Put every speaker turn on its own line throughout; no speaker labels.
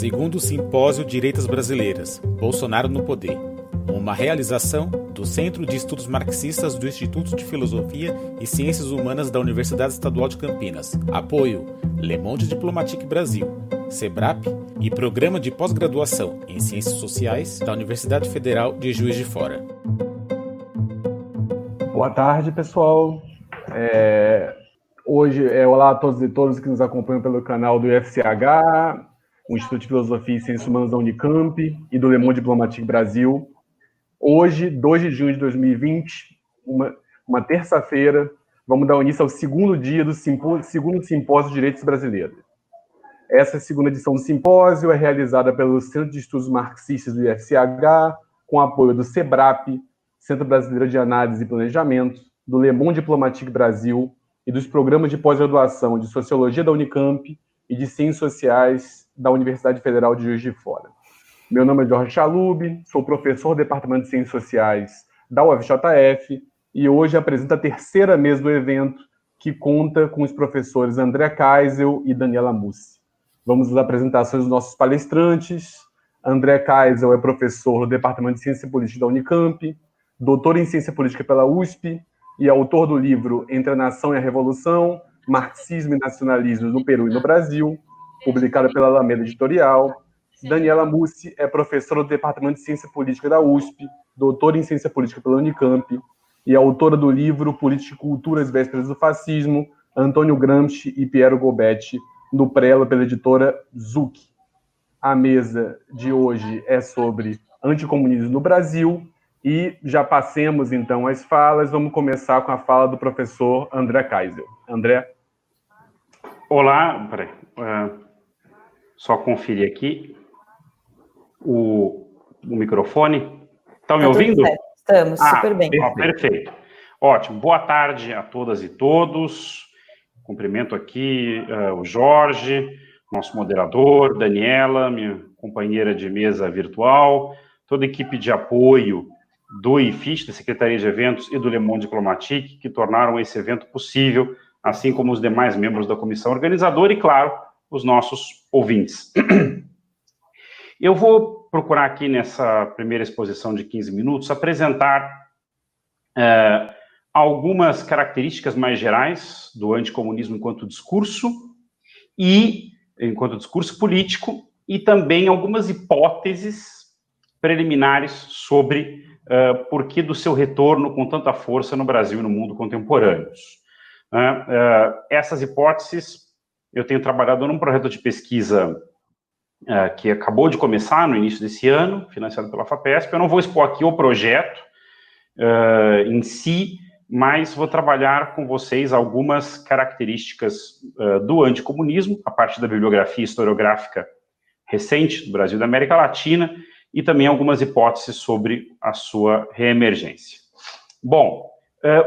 Segundo o Simpósio Direitas Brasileiras, Bolsonaro no Poder, uma realização do Centro de Estudos Marxistas do Instituto de Filosofia e Ciências Humanas da Universidade Estadual de Campinas. Apoio Le Monde Diplomatique Brasil, SEBRAP e Programa de Pós-Graduação em Ciências Sociais da Universidade Federal de Juiz de Fora.
Boa tarde, pessoal. É... Hoje é olá a todos e todas que nos acompanham pelo canal do UFCH, o Instituto de Filosofia e Ciências Humanas da Unicamp e do Le Monde Diplomatique Brasil. Hoje, 2 de junho de 2020, uma, uma terça-feira, vamos dar início ao segundo dia do segundo Simpósio de Direitos Brasileiros. Essa segunda edição do simpósio é realizada pelo Centro de Estudos Marxistas do IFCH, com apoio do SEBRAP, Centro Brasileiro de Análise e Planejamento, do Le Monde Diplomatique Brasil e dos programas de pós-graduação de Sociologia da Unicamp e de Ciências Sociais da Universidade Federal de Juiz de Fora. Meu nome é Jorge Chalub, sou professor do Departamento de Ciências Sociais da UFJF e hoje apresento a terceira mesa do evento, que conta com os professores André Kaisel e Daniela Mussi. Vamos às apresentações dos nossos palestrantes. André Kaisel é professor do Departamento de Ciência Política da Unicamp, doutor em Ciência Política pela USP e autor do livro Entre a Nação e a Revolução, Marxismo e Nacionalismo no Peru e no Brasil, publicada pela Alameda Editorial. Daniela Mussi é professora do Departamento de Ciência Política da USP, doutora em Ciência Política pela Unicamp e autora do livro Política e Cultura às Vésperas do Fascismo, Antônio Gramsci e Piero Gobetti, no Prelo pela editora Zuc. A mesa de hoje é sobre anticomunismo no Brasil e já passemos então as falas. Vamos começar com a fala do professor André Kaiser. André?
Olá, peraí. Uh, só conferir aqui o, o microfone. Estão me tá ouvindo?
Estamos, ah, super bem.
Ó, perfeito. Ótimo. Boa tarde a todas e todos. Cumprimento aqui uh, o Jorge, nosso moderador, Daniela, minha companheira de mesa virtual, toda a equipe de apoio do IFIS, da Secretaria de Eventos e do Le Monde Diplomatique, que tornaram esse evento possível, assim como os demais membros da comissão organizadora e, claro, os nossos ouvintes. Eu vou procurar aqui nessa primeira exposição de 15 minutos apresentar é, algumas características mais gerais do anticomunismo enquanto discurso e enquanto discurso político e também algumas hipóteses preliminares sobre uh, por que do seu retorno com tanta força no Brasil e no mundo contemporâneos. Uh, essas hipóteses eu tenho trabalhado num projeto de pesquisa uh, que acabou de começar no início desse ano, financiado pela FAPESP. Eu não vou expor aqui o projeto em si, mas vou trabalhar com vocês algumas características uh, do anticomunismo, a partir da bibliografia historiográfica recente do Brasil e da América Latina, e também algumas hipóteses sobre a sua reemergência. Bom,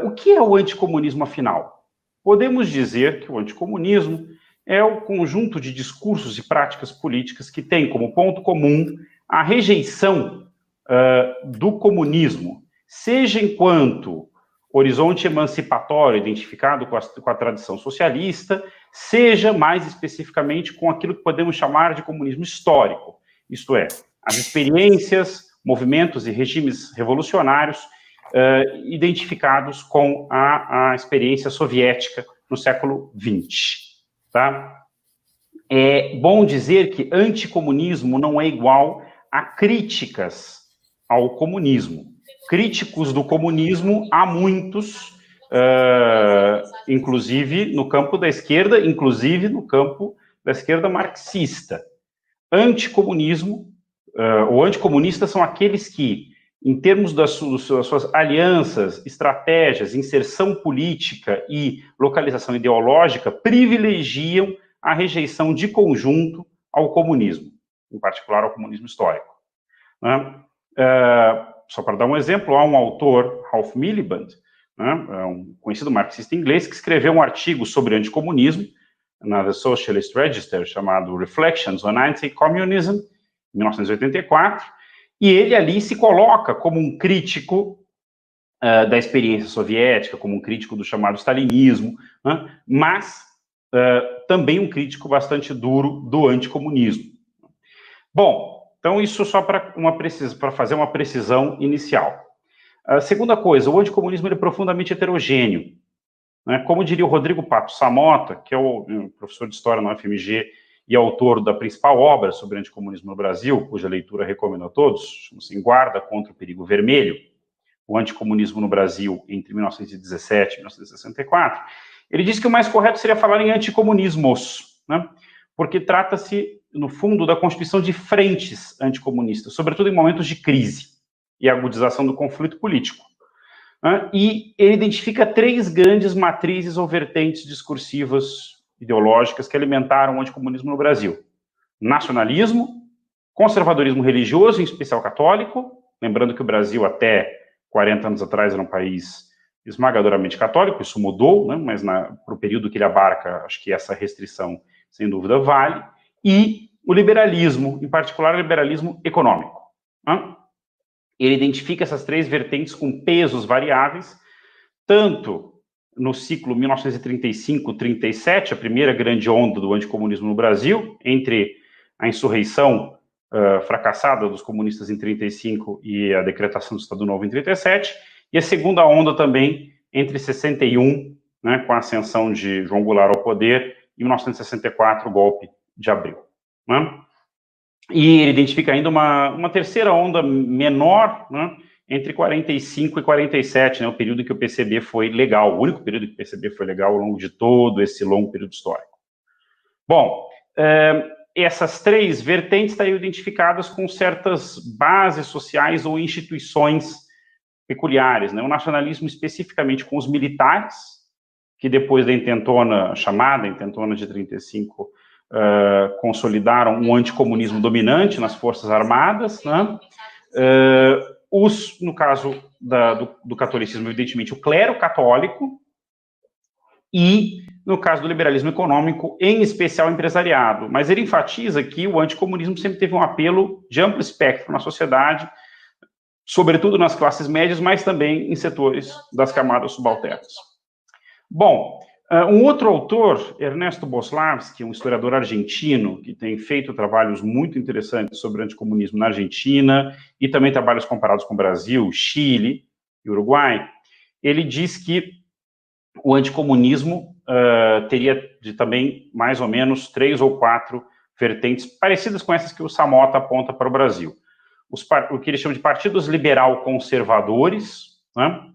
o que é o anticomunismo afinal? Podemos dizer que o anticomunismo é o conjunto de discursos e práticas políticas que tem como ponto comum a rejeição uh, do comunismo, seja enquanto horizonte emancipatório identificado com a, com a tradição socialista, seja mais especificamente com aquilo que podemos chamar de comunismo histórico, isto é, as experiências, movimentos e regimes revolucionários uh, identificados com a, a experiência soviética no século XX. Tá? É bom dizer que anticomunismo não é igual a críticas ao comunismo. Críticos do comunismo há muitos, uh, inclusive no campo da esquerda, inclusive no campo da esquerda marxista. Anticomunismo, uh, ou anticomunistas são aqueles que, em termos das suas, das suas alianças, estratégias, inserção política e localização ideológica, privilegiam a rejeição de conjunto ao comunismo, em particular ao comunismo histórico. Né? É, só para dar um exemplo, há um autor, Ralph Miliband, né, é um conhecido marxista inglês, que escreveu um artigo sobre anticomunismo na The Socialist Register, chamado Reflections on Anti-Communism, em 1984, e ele ali se coloca como um crítico uh, da experiência soviética, como um crítico do chamado stalinismo, né? mas uh, também um crítico bastante duro do anticomunismo. Bom, então isso só para fazer uma precisão inicial. A segunda coisa, o anticomunismo é profundamente heterogêneo. Né? Como diria o Rodrigo Pato Samota, que é o, professor de História na UFMG e autor da principal obra sobre anticomunismo no Brasil, cuja leitura recomendo a todos, chama-se Guarda contra o Perigo Vermelho, o anticomunismo no Brasil entre 1917 e 1964, ele diz que o mais correto seria falar em anticomunismos, né? porque trata-se, no fundo, da constituição de frentes anticomunistas, sobretudo em momentos de crise e agudização do conflito político. Né? E ele identifica três grandes matrizes ou vertentes discursivas ideológicas que alimentaram o anticomunismo no Brasil: nacionalismo, conservadorismo religioso, em especial católico, lembrando que o Brasil até 40 anos atrás era um país esmagadoramente católico, isso mudou, né, mas para o período que ele abarca, acho que essa restrição, sem dúvida, vale, e o liberalismo, em particular o liberalismo econômico. Né? Ele identifica essas três vertentes com pesos variáveis, tanto no ciclo 1935-37, a primeira grande onda do anticomunismo no Brasil, entre a insurreição uh, fracassada dos comunistas em 35 e a decretação do Estado Novo em 37, e a segunda onda também entre 61, né, com a ascensão de João Goulart ao poder, e 1964, o golpe de abril. Né? E ele identifica ainda uma, uma terceira onda menor, né, entre 45 e 47, né, o período que o PCB foi legal, o único período que o PCB foi legal ao longo de todo esse longo período histórico. Bom, é, essas três vertentes estariam identificadas com certas bases sociais ou instituições peculiares, né? O nacionalismo especificamente com os militares, que depois da intentona, chamada intentona de 35, uh, eh, consolidaram um anticomunismo dominante nas forças armadas, né? Uh, os, no caso da, do, do catolicismo, evidentemente, o clero católico, e, no caso do liberalismo econômico, em especial empresariado. Mas ele enfatiza que o anticomunismo sempre teve um apelo de amplo espectro na sociedade, sobretudo nas classes médias, mas também em setores das camadas subalternas. Bom, um outro autor, Ernesto Boslavski, um historiador argentino, que tem feito trabalhos muito interessantes sobre anticomunismo na Argentina e também trabalhos comparados com o Brasil, Chile e Uruguai, ele diz que o anticomunismo uh, teria de também mais ou menos três ou quatro vertentes parecidas com essas que o Samota aponta para o Brasil os, o que eles chamam de partidos liberal conservadores, né?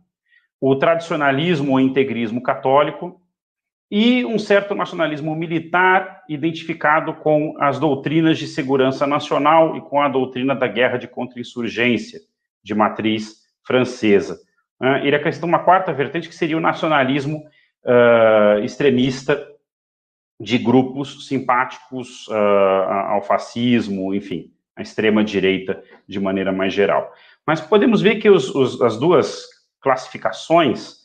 o tradicionalismo ou integrismo católico e um certo nacionalismo militar identificado com as doutrinas de segurança nacional e com a doutrina da guerra de contra-insurgência de matriz francesa. Ele acrescenta uma quarta vertente que seria o nacionalismo uh, extremista de grupos simpáticos uh, ao fascismo, enfim, a extrema-direita de maneira mais geral. Mas podemos ver que os, os, as duas classificações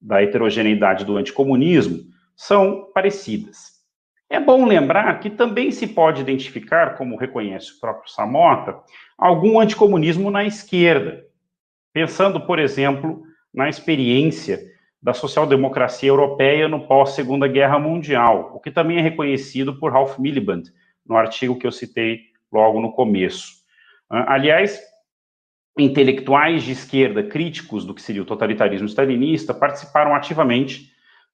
da heterogeneidade do anticomunismo são parecidas. É bom lembrar que também se pode identificar, como reconhece o próprio Samota, algum anticomunismo na esquerda, pensando, por exemplo, na experiência da social-democracia europeia no pós-Segunda Guerra Mundial, o que também é reconhecido por Ralph Miliband, no artigo que eu citei logo no começo. Ah, aliás, intelectuais de esquerda críticos do que seria o totalitarismo stalinista participaram ativamente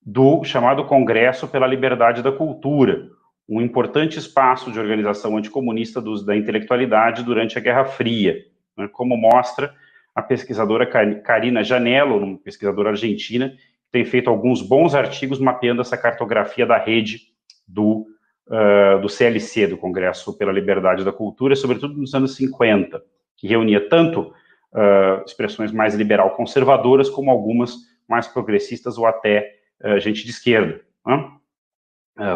do chamado Congresso pela Liberdade da Cultura, um importante espaço de organização anticomunista dos, da intelectualidade durante a Guerra Fria, né, como mostra a pesquisadora Karina Janello, uma pesquisadora argentina, que tem feito alguns bons artigos mapeando essa cartografia da rede do uh, do CLC, do Congresso pela Liberdade da Cultura, sobretudo nos anos 50, que reunia tanto uh, expressões mais liberal-conservadoras, como algumas mais progressistas ou até uh, gente de esquerda. Né?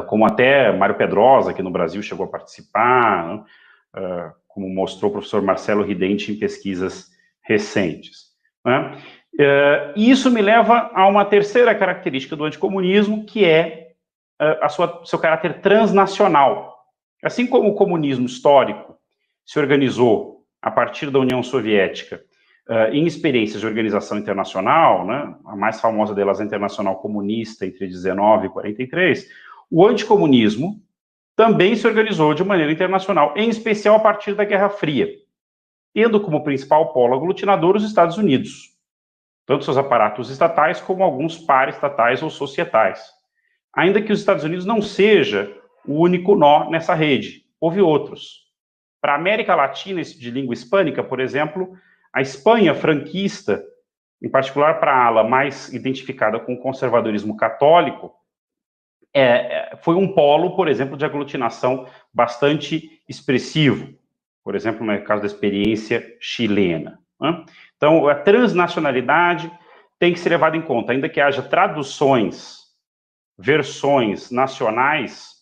como até Mário Pedrosa, que no Brasil chegou a participar, né? como mostrou o professor Marcelo Ridente em pesquisas recentes. Né? isso me leva a uma terceira característica do anticomunismo, que é a sua, seu caráter transnacional. Assim como o comunismo histórico se organizou a partir da União Soviética uh, em experiências de organização internacional, né, a mais famosa delas é a Internacional Comunista, entre 19 e 43, o anticomunismo também se organizou de maneira internacional, em especial a partir da Guerra Fria, tendo como principal polo aglutinador os Estados Unidos, tanto seus aparatos estatais como alguns paraestatais ou societais. Ainda que os Estados Unidos não seja o único nó nessa rede, houve outros. Para a América Latina de língua hispânica, por exemplo, a Espanha franquista, em particular para a ala mais identificada com o conservadorismo católico, é, foi um polo, por exemplo, de aglutinação bastante expressivo, por exemplo, no caso da experiência chilena. Né? Então, a transnacionalidade tem que ser levada em conta, ainda que haja traduções, versões nacionais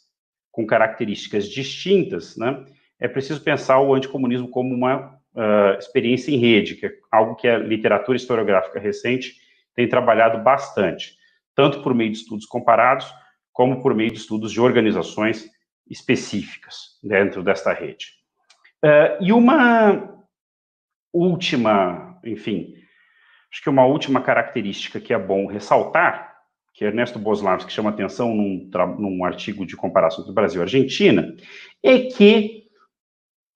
com características distintas, né? é preciso pensar o anticomunismo como uma uh, experiência em rede, que é algo que a literatura historiográfica recente tem trabalhado bastante, tanto por meio de estudos comparados, como por meio de estudos de organizações específicas dentro desta rede. Uh, e uma última, enfim, acho que uma última característica que é bom ressaltar, que Ernesto Boslavski chama atenção num, num artigo de comparação entre Brasil e Argentina, é que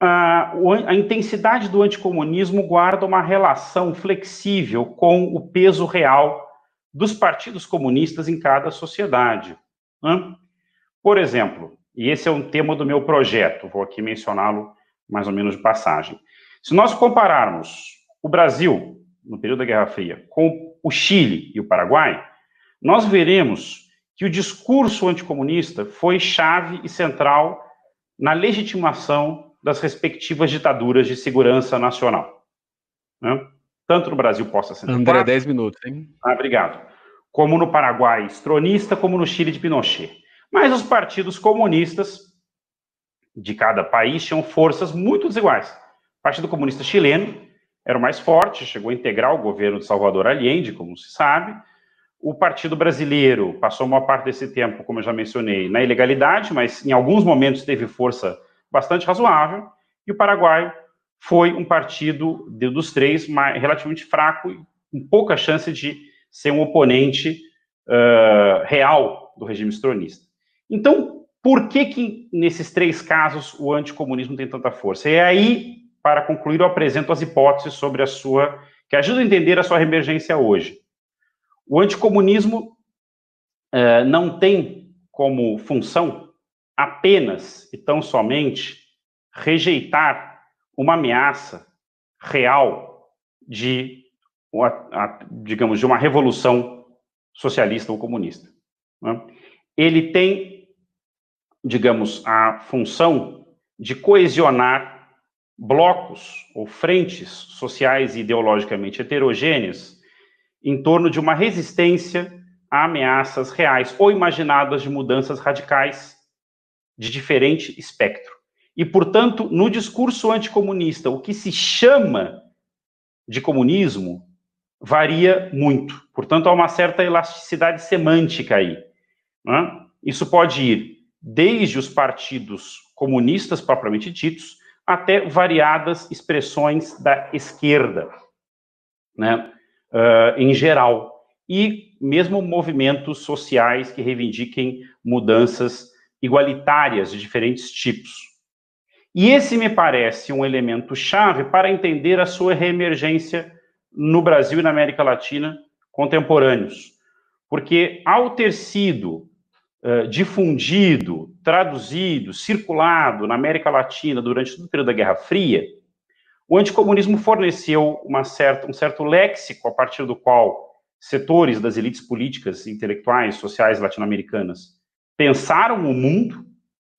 a, a intensidade do anticomunismo guarda uma relação flexível com o peso real dos partidos comunistas em cada sociedade. Né? Por exemplo, e esse é um tema do meu projeto, vou aqui mencioná-lo mais ou menos de passagem. Se nós compararmos o Brasil, no período da Guerra Fria, com o Chile e o Paraguai, nós veremos que o discurso anticomunista foi chave e central na legitimação das respectivas ditaduras de segurança nacional. Né? Tanto no Brasil possa ser.
André, 10 minutos, hein?
Ah, obrigado. Como no Paraguai, estronista, como no Chile de Pinochet. Mas os partidos comunistas de cada país tinham forças muito desiguais. O Partido Comunista Chileno era o mais forte, chegou a integrar o governo de Salvador Allende, como se sabe. O Partido Brasileiro passou uma parte desse tempo, como eu já mencionei, na ilegalidade, mas em alguns momentos teve força bastante razoável, e o Paraguai foi um partido de, dos três mais, relativamente fraco com pouca chance de ser um oponente uh, real do regime estronista. Então, por que que nesses três casos o anticomunismo tem tanta força? E aí, para concluir, eu apresento as hipóteses sobre a sua, que ajudam a entender a sua reemergência hoje. O anticomunismo uh, não tem como função apenas e tão somente rejeitar uma ameaça real de, digamos, de uma revolução socialista ou comunista. Né? Ele tem, digamos, a função de coesionar blocos ou frentes sociais e ideologicamente heterogêneas em torno de uma resistência a ameaças reais ou imaginadas de mudanças radicais de diferente espectro. E, portanto, no discurso anticomunista, o que se chama de comunismo varia muito. Portanto, há uma certa elasticidade semântica aí. Né? Isso pode ir desde os partidos comunistas propriamente ditos até variadas expressões da esquerda, né? Uh, em geral, e mesmo movimentos sociais que reivindiquem mudanças igualitárias de diferentes tipos. E esse me parece um elemento chave para entender a sua reemergência no Brasil e na América Latina contemporâneos. Porque ao ter sido uh, difundido, traduzido, circulado na América Latina durante todo o período da Guerra Fria, o anticomunismo forneceu uma certa, um certo léxico a partir do qual setores das elites políticas, intelectuais, sociais latino-americanas pensaram o mundo,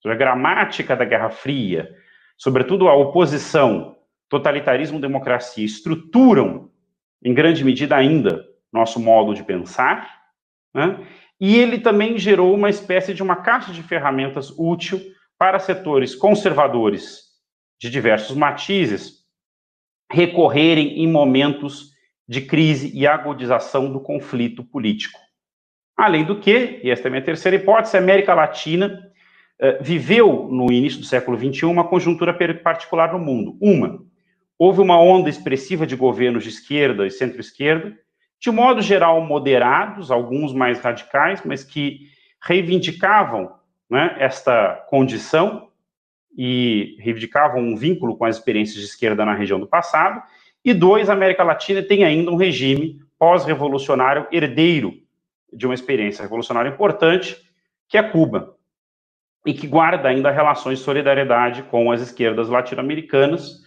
a gramática da Guerra Fria, sobretudo a oposição, totalitarismo, democracia, estruturam, em grande medida ainda, nosso modo de pensar, né? e ele também gerou uma espécie de uma caixa de ferramentas útil para setores conservadores de diversos matizes recorrerem em momentos de crise e agudização do conflito político. Além do que, e esta é a minha terceira hipótese, a América Latina uh, viveu, no início do século XXI, uma conjuntura particular no mundo. Uma, houve uma onda expressiva de governos de esquerda e centro-esquerda, de modo geral moderados, alguns mais radicais, mas que reivindicavam né, esta condição e reivindicavam um vínculo com as experiências de esquerda na região do passado. E dois, a América Latina tem ainda um regime pós-revolucionário herdeiro de uma experiência revolucionária importante, que é Cuba, e que guarda ainda relações de solidariedade com as esquerdas latino-americanas,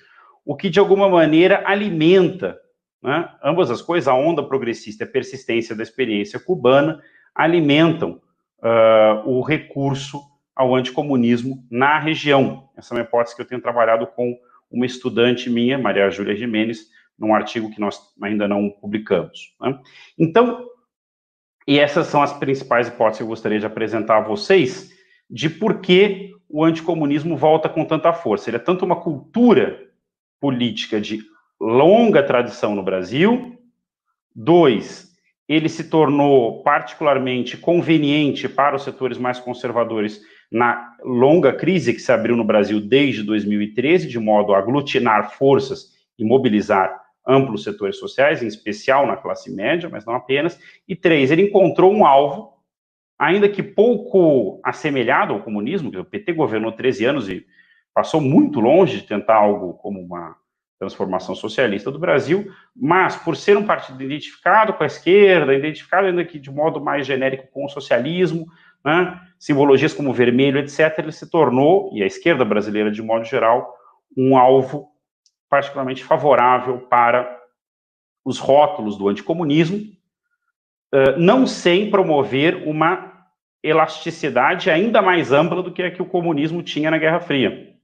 o que de alguma maneira alimenta né, ambas as coisas, a onda progressista e a persistência da experiência cubana, alimentam uh, o recurso ao anticomunismo na região. Essa é uma hipótese que eu tenho trabalhado com uma estudante minha, Maria Júlia Jimenez, num artigo que nós ainda não publicamos. Né? Então, e essas são as principais hipóteses que eu gostaria de apresentar a vocês de por que o anticomunismo volta com tanta força. Ele é tanto uma cultura política de longa tradição no Brasil. Dois, ele se tornou particularmente conveniente para os setores mais conservadores na longa crise que se abriu no Brasil desde 2013, de modo a aglutinar forças e mobilizar amplos setores sociais, em especial na classe média, mas não apenas. E três, ele encontrou um alvo, ainda que pouco assemelhado ao comunismo, que o PT governou 13 anos e passou muito longe de tentar algo como uma transformação socialista do Brasil, mas por ser um partido identificado com a esquerda, identificado ainda que de modo mais genérico com o socialismo, né, simbologias como vermelho, etc., ele se tornou, e a esquerda brasileira de modo geral, um alvo particularmente favorável para os rótulos do anticomunismo, não sem promover uma elasticidade ainda mais ampla do que a que o comunismo tinha na Guerra Fria.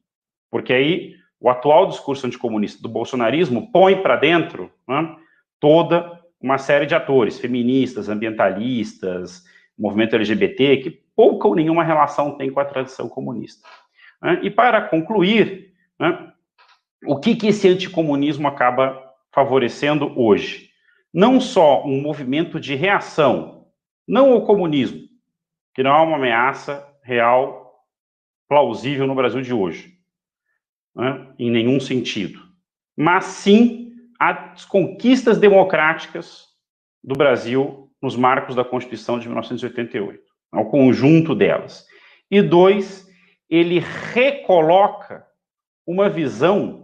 Porque aí o atual discurso anticomunista do bolsonarismo põe para dentro né, toda uma série de atores, feministas, ambientalistas, movimento LGBT, que pouca ou nenhuma relação tem com a tradição comunista. Né? E para concluir, né, o que, que esse anticomunismo acaba favorecendo hoje? Não só um movimento de reação, não ao comunismo, que não é uma ameaça real, plausível no Brasil de hoje, né, em nenhum sentido, mas sim as conquistas democráticas do Brasil nos marcos da Constituição de 1988, ao conjunto delas. E dois, ele recoloca uma visão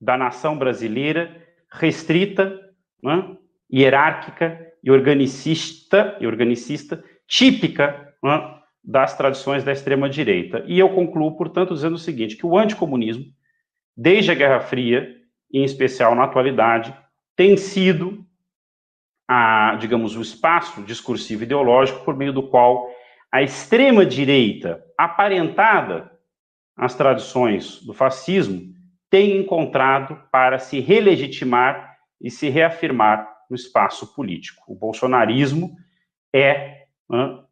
da nação brasileira restrita, né, hierárquica e organicista, e organicista típica né, das tradições da extrema-direita. E eu concluo, portanto, dizendo o seguinte, que o anticomunismo, desde a Guerra Fria, em especial na atualidade, tem sido, a, digamos, o espaço discursivo ideológico por meio do qual a extrema-direita, aparentada às tradições do fascismo, tem encontrado para se relegitimar e se reafirmar no espaço político. O bolsonarismo é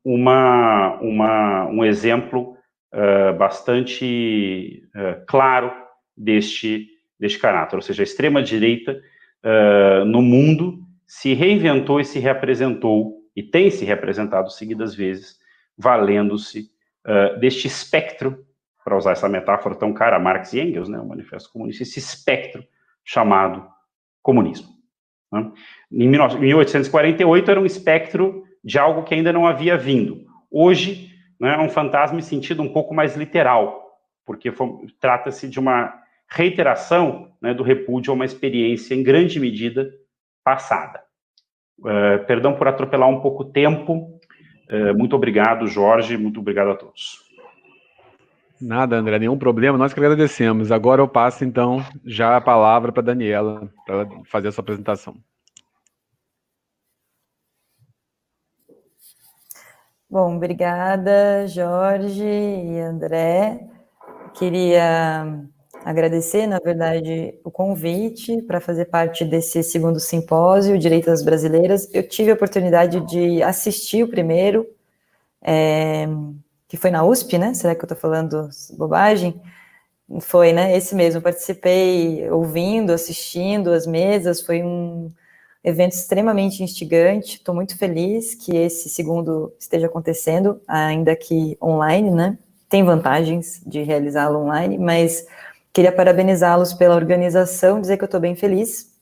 uma, uma, um exemplo uh, bastante uh, claro deste, deste caráter, ou seja, a extrema-direita uh, no mundo se reinventou e se reapresentou, e tem se representado seguidas vezes, valendo-se deste espectro, para usar essa metáfora tão cara Marx e Engels, né, o Manifesto Comunista, esse espectro chamado comunismo. Né? Em 1848 era um espectro de algo que ainda não havia vindo. Hoje, né, é um fantasma em sentido um pouco mais literal, porque trata-se de uma reiteração né, do repúdio a uma experiência em grande medida passada. Uh, perdão por atropelar um pouco o tempo. Uh, muito obrigado, Jorge. Muito obrigado a todos.
Nada, André, nenhum problema. Nós que agradecemos. Agora eu passo, então, já a palavra para a Daniela, para fazer a sua apresentação.
Bom, obrigada, Jorge e André. Queria agradecer, na verdade, o convite para fazer parte desse segundo simpósio Direitas Brasileiras. Eu tive a oportunidade de assistir o primeiro, é, que foi na USP, né? Será que eu estou falando bobagem? Foi, né? Esse mesmo. Participei ouvindo, assistindo as mesas. Foi um evento extremamente instigante. Estou muito feliz que esse segundo esteja acontecendo, ainda que online, né? Tem vantagens de realizá-lo online, mas queria parabenizá-los pela organização, dizer que eu estou bem feliz.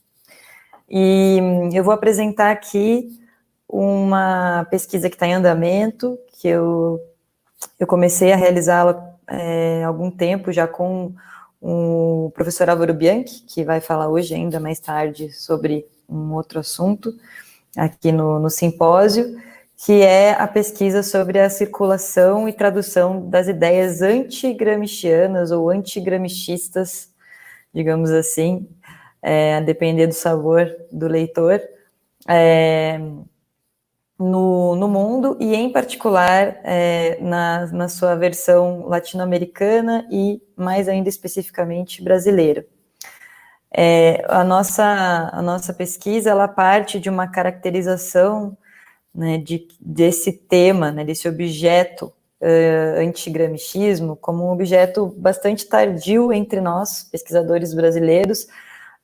E eu vou apresentar aqui uma pesquisa que está em andamento, que eu, eu comecei a realizá-la é, algum tempo já com o professor Álvaro Bianchi, que vai falar hoje ainda mais tarde sobre um outro assunto aqui no, no simpósio, que é a pesquisa sobre a circulação e tradução das ideias anti-gramscianas ou anti-gramscistas, digamos assim, é, a depender do sabor do leitor, é, no, no mundo e, em particular, é, na, na sua versão latino-americana e, mais ainda especificamente, brasileira. É, a, nossa, a nossa pesquisa ela parte de uma caracterização né, de, desse tema, né, desse objeto uh, como um objeto bastante tardio entre nós, pesquisadores brasileiros,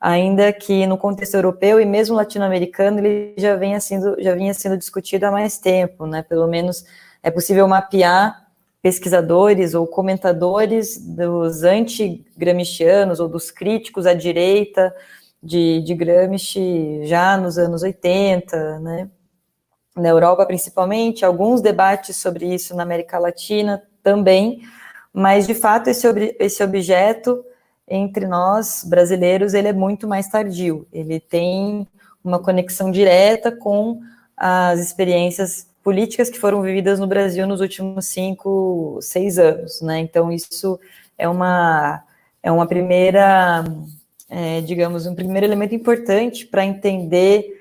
ainda que no contexto europeu e mesmo latino-americano ele já vinha sendo, já vinha sendo discutido há mais tempo, né? Pelo menos é possível mapear pesquisadores ou comentadores dos anti-gramscianos ou dos críticos à direita de, de Gramsci já nos anos 80, né? Na Europa, principalmente, alguns debates sobre isso na América Latina também, mas de fato esse, esse objeto entre nós brasileiros ele é muito mais tardio. Ele tem uma conexão direta com as experiências políticas que foram vividas no Brasil nos últimos cinco, seis anos, né? Então isso é uma é uma primeira, é, digamos, um primeiro elemento importante para entender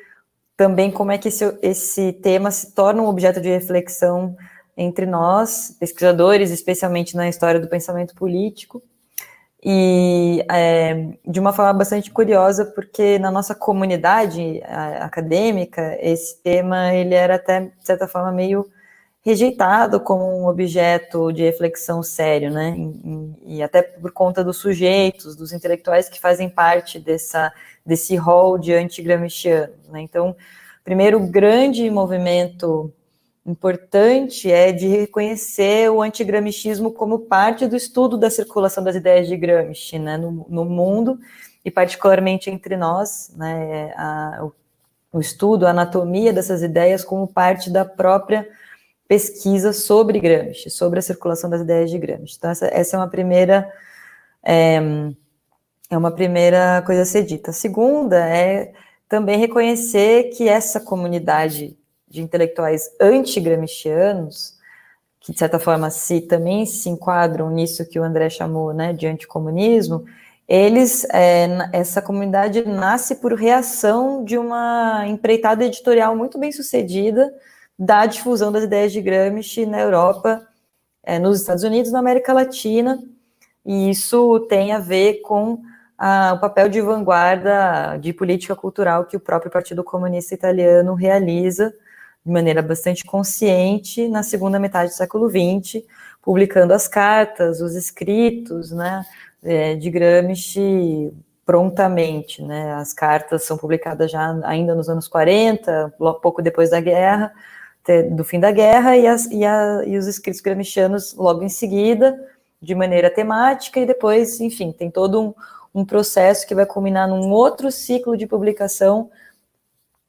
também como é que esse, esse tema se torna um objeto de reflexão entre nós, pesquisadores, especialmente na história do pensamento político, e é, de uma forma bastante curiosa, porque na nossa comunidade acadêmica, esse tema ele era até, de certa forma, meio rejeitado como um objeto de reflexão sério, né? E, e até por conta dos sujeitos, dos intelectuais que fazem parte dessa, desse rol de anti-gramscianos, né? Então, primeiro grande movimento importante é de reconhecer o antigramichismo como parte do estudo da circulação das ideias de Gramsci né, no, no mundo, e particularmente entre nós, né, a, o, o estudo, a anatomia dessas ideias como parte da própria pesquisa sobre Gramsci, sobre a circulação das ideias de Gramsci. Então, essa, essa é uma primeira... É, é uma primeira coisa a ser dita. A segunda é também reconhecer que essa comunidade de intelectuais anti-gramscianos, que de certa forma se também se enquadram nisso que o André chamou né, de anticomunismo, eles, é, essa comunidade nasce por reação de uma empreitada editorial muito bem sucedida da difusão das ideias de Gramsci na Europa, é, nos Estados Unidos, na América Latina, e isso tem a ver com o papel de vanguarda de política cultural que o próprio Partido Comunista Italiano realiza de maneira bastante consciente na segunda metade do século XX, publicando as cartas, os escritos, né, é, de Gramsci prontamente, né, as cartas são publicadas já ainda nos anos 40, pouco depois da guerra, do fim da guerra, e, as, e, a, e os escritos gramscianos logo em seguida, de maneira temática, e depois, enfim, tem todo um, um processo que vai culminar num outro ciclo de publicação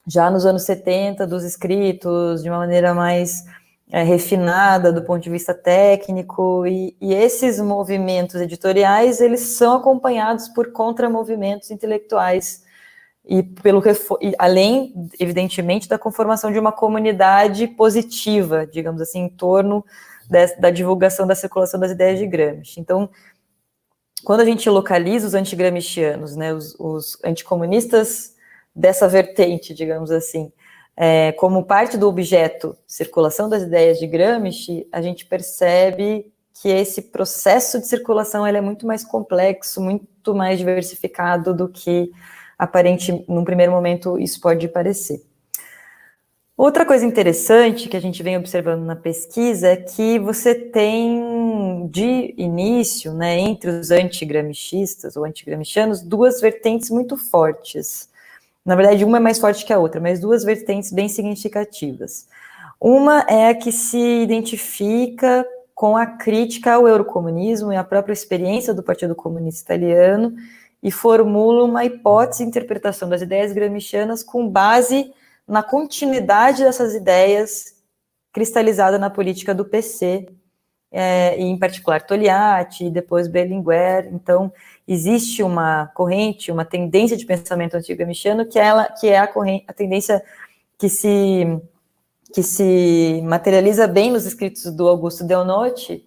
já nos anos 70 dos escritos, de uma maneira mais é, refinada do ponto de vista técnico, e, e, esses movimentos editoriais, eles são acompanhados por contramovimentos intelectuais, e pelo e além, evidentemente, da conformação de uma comunidade positiva, digamos assim, em torno da divulgação da circulação das ideias de Gramsci. Então, quando a gente localiza os antigramscianos, né, os, os anticomunistas dessa vertente, digamos assim, é, como parte do objeto circulação das ideias de Gramsci, a gente percebe que esse processo de circulação ele é muito mais complexo, muito mais diversificado do que aparente, num primeiro momento, isso pode parecer. Outra coisa interessante que a gente vem observando na pesquisa é que você tem, de início, né, entre os antigramichistas ou antigramscianos, duas vertentes muito fortes. Na verdade, uma é mais forte que a outra, mas duas vertentes bem significativas. Uma é a que se identifica com a crítica ao eurocomunismo e à própria experiência do Partido Comunista Italiano e formula uma hipótese de interpretação das ideias gramscianas com base na continuidade dessas ideias cristalizada na política do PC, é, e em particular Togliatti, depois Berlinguer. Então, existe uma corrente, uma tendência de pensamento antigo-gramsciano que, ela, que é a, corrente, a tendência que se que se materializa bem nos escritos do Augusto Deonotti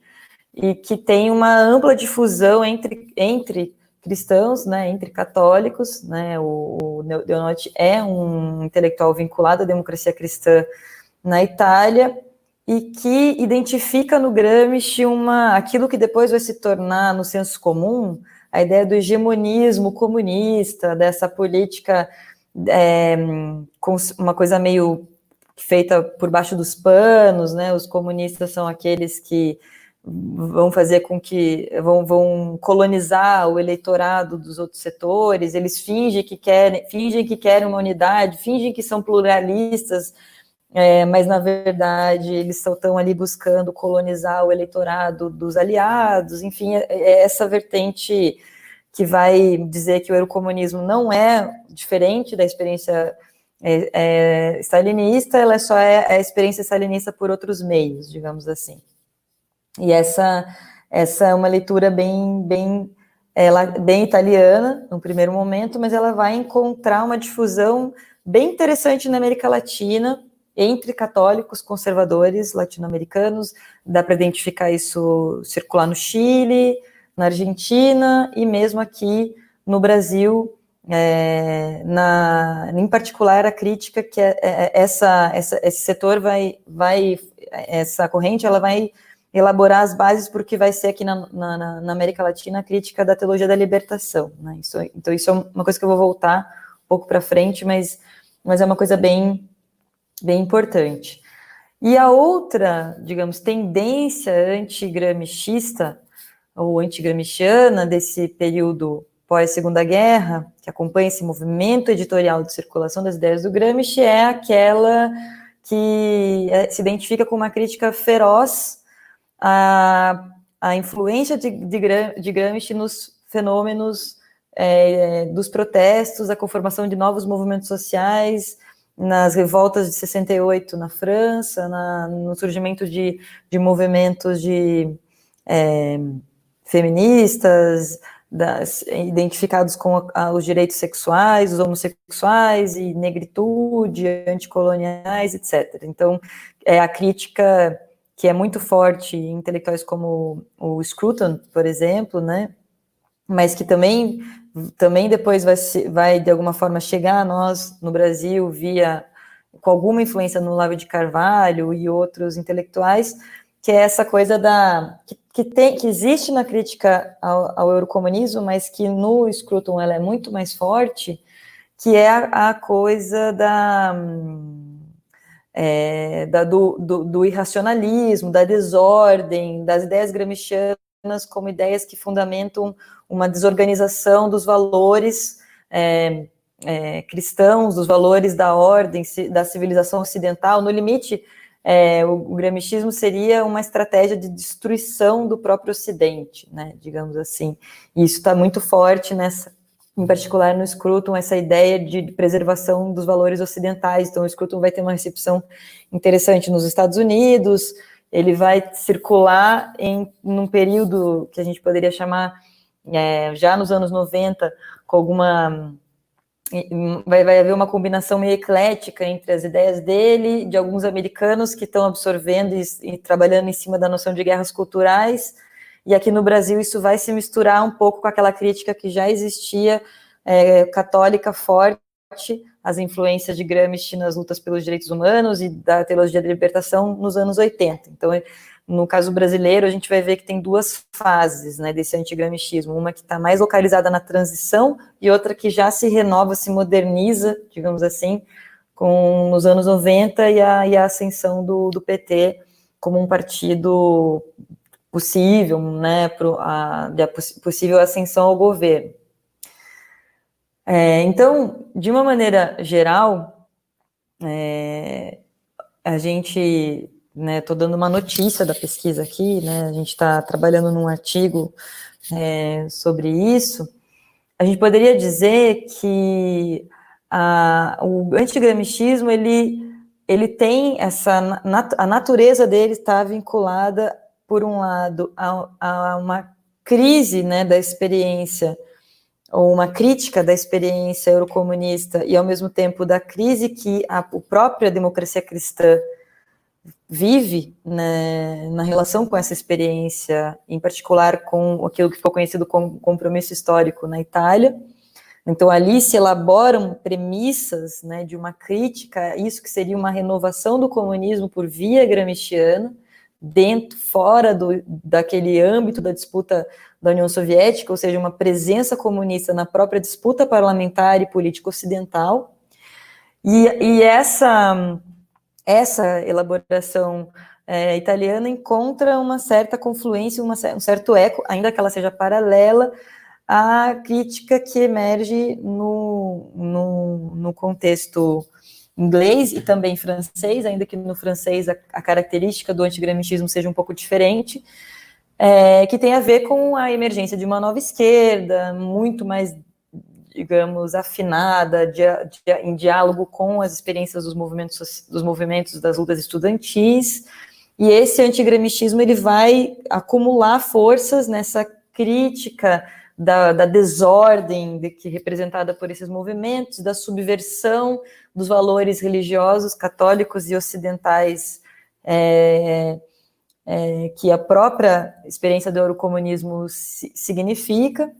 e que tem uma ampla difusão entre, entre cristãos, né, entre católicos, né, o, o Deonotti é um intelectual vinculado à democracia cristã na Itália e que identifica no Gramsci uma, aquilo que depois vai se tornar no senso comum a ideia do hegemonismo comunista, dessa política é, uma coisa meio feita por baixo dos panos, né? Os comunistas são aqueles que vão fazer com que vão, vão colonizar o eleitorado dos outros setores, eles fingem que querem, fingem que querem uma unidade, fingem que são pluralistas, é, mas na verdade eles estão ali buscando colonizar o eleitorado dos aliados, enfim, é, é essa vertente que vai dizer que o eurocomunismo não é diferente da experiência é, é, stalinista, ela só é, a experiência stalinista por outros meios, digamos assim. E essa, essa é uma leitura bem, bem, ela, bem italiana, no primeiro momento, mas ela vai encontrar uma difusão bem interessante na América Latina, entre católicos conservadores latino-americanos, dá para identificar isso circular no Chile, na Argentina e mesmo aqui no Brasil, é, na, em particular, a crítica que é, é, essa, essa, esse setor vai, vai, essa corrente, ela vai elaborar as bases para o que vai ser aqui na, na, na, América Latina a crítica da teologia da libertação. Né? Isso, então, isso é uma coisa que eu vou voltar um pouco para frente, mas, mas é uma coisa bem, bem importante. E a outra, digamos, tendência antigramicista ou antigramiciana desse período pós-segunda guerra, que acompanha esse movimento editorial de circulação das ideias do Gramsci, é aquela que é, se identifica com uma crítica feroz à, à influência de, de, de Gramsci nos fenômenos é, dos protestos, a conformação de novos movimentos sociais, nas revoltas de 68 na França, na, no surgimento de, de movimentos de é, feministas, das, identificados com a, os direitos sexuais, os homossexuais e negritude, anticoloniais, etc. Então, é a crítica que é muito forte em intelectuais como o Scruton, por exemplo, né? Mas que também, também depois vai, vai de alguma forma chegar a nós no Brasil via com alguma influência no Lavo de Carvalho e outros intelectuais, que é essa coisa da que que, tem, que existe na crítica ao, ao eurocomunismo, mas que no Scruton ela é muito mais forte, que é a, a coisa da, é, da do, do, do, irracionalismo, da desordem, das ideias gramscianas como ideias que fundamentam uma desorganização dos valores é, é, cristãos, dos valores da ordem, da civilização ocidental, no limite é, o, o gramichismo seria uma estratégia de destruição do próprio Ocidente, né, digamos assim. E isso está muito forte nessa, em particular no Scruton, essa ideia de preservação dos valores ocidentais. Então, o Scruton vai ter uma recepção interessante nos Estados Unidos, ele vai circular em num período que a gente poderia chamar, é, já nos anos 90, com alguma vai, vai haver uma combinação meio eclética entre as ideias dele, de alguns americanos que estão absorvendo e, e, trabalhando em cima da noção de guerras culturais, e aqui no Brasil isso vai se misturar um pouco com aquela crítica que já existia, é, católica forte, as influências de Gramsci nas lutas pelos direitos humanos e da teologia da libertação nos anos 80. Então, no caso brasileiro, a gente vai ver que tem duas fases né, desse antigramichismo, uma que está mais localizada na transição e outra que já se renova, se moderniza, digamos assim, com nos anos 90 e a, e a ascensão do, do PT como um partido possível, né, pro, a, de a possível ascensão ao governo. É, então, de uma maneira geral, é, a gente Né, dando uma notícia da pesquisa aqui, né? A gente está trabalhando num artigo é, sobre isso. A gente poderia dizer que a, o antigramichismo ele ele tem essa a natureza dele está vinculada por um lado a, a uma crise né, da experiência ou uma crítica da experiência eurocomunista e ao mesmo tempo da crise que a, a própria democracia cristã vive né, na relação com essa experiência, em particular com aquilo que ficou conhecido como compromisso histórico na Itália. Então, ali se elaboram premissas né, de uma crítica isso que seria uma renovação do comunismo por via gramsciana, dentro, fora do, daquele âmbito da disputa da União Soviética, ou seja, uma presença comunista na própria disputa parlamentar e política ocidental. E, e essa, essa elaboração é, italiana encontra uma certa confluência, uma, um certo eco, ainda que ela seja paralela à crítica que emerge no, no, no contexto inglês e também francês, ainda que no francês a, a característica do antigramichismo seja um pouco diferente, é, que tem a ver com a emergência de uma nova esquerda, muito mais, digamos, afinada, de, de, em diálogo com as experiências dos movimentos, dos movimentos das lutas estudantis, e esse antigramichismo ele vai acumular forças nessa crítica da, da desordem de, que representada por esses movimentos, da subversão dos valores religiosos católicos e ocidentais é, é, que a própria experiência do eurocomunismo significa,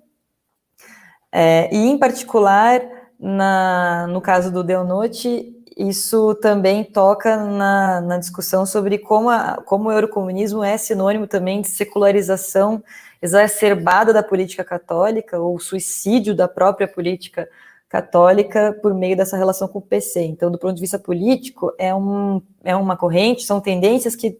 é, e em particular na, no caso do Deonote, isso também toca na, na discussão sobre como, a, como o eurocomunismo é sinônimo também de secularização exacerbada da política católica, ou suicídio da própria política católica por meio dessa relação com o PC. Então, do ponto de vista político, é, um, é uma corrente, são tendências que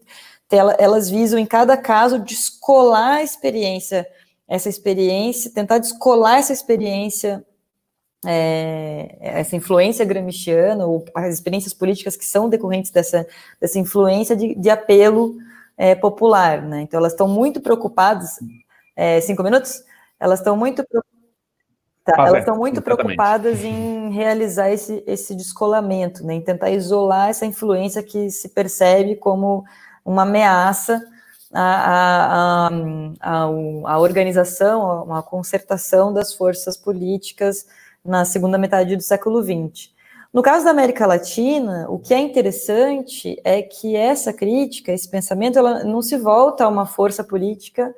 elas visam, em cada caso, descolar a experiência, essa experiência, tentar descolar essa experiência, é, essa influência gramsciana, ou as experiências políticas que são decorrentes dessa, dessa influência de, de apelo é, popular. Né? Então, elas estão muito preocupadas. É, cinco minutos? Elas estão muito Tá, elas estão muito exatamente. preocupadas em realizar esse, esse descolamento, né, em tentar isolar essa influência que se percebe como uma ameaça à, à, à, à organização, à concertação das forças políticas na segunda metade do século XX. No caso da América Latina, o que é interessante é que essa crítica, esse pensamento, ela não se volta a uma força política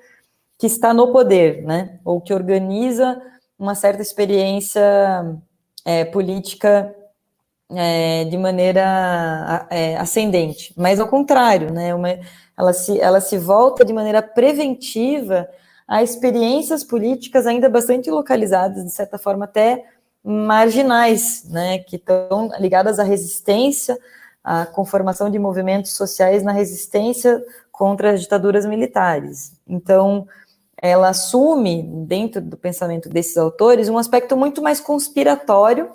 que está no poder, né, ou que organiza uma certa experiência é, política é, de maneira é, ascendente, mas ao contrário, né, uma, ela, se, ela se volta de maneira preventiva a experiências políticas ainda bastante localizadas, de certa forma até marginais, né, que estão ligadas à resistência, à conformação de movimentos sociais na resistência contra as ditaduras militares. Então, ela assume, dentro do pensamento desses autores, um aspecto muito mais conspiratório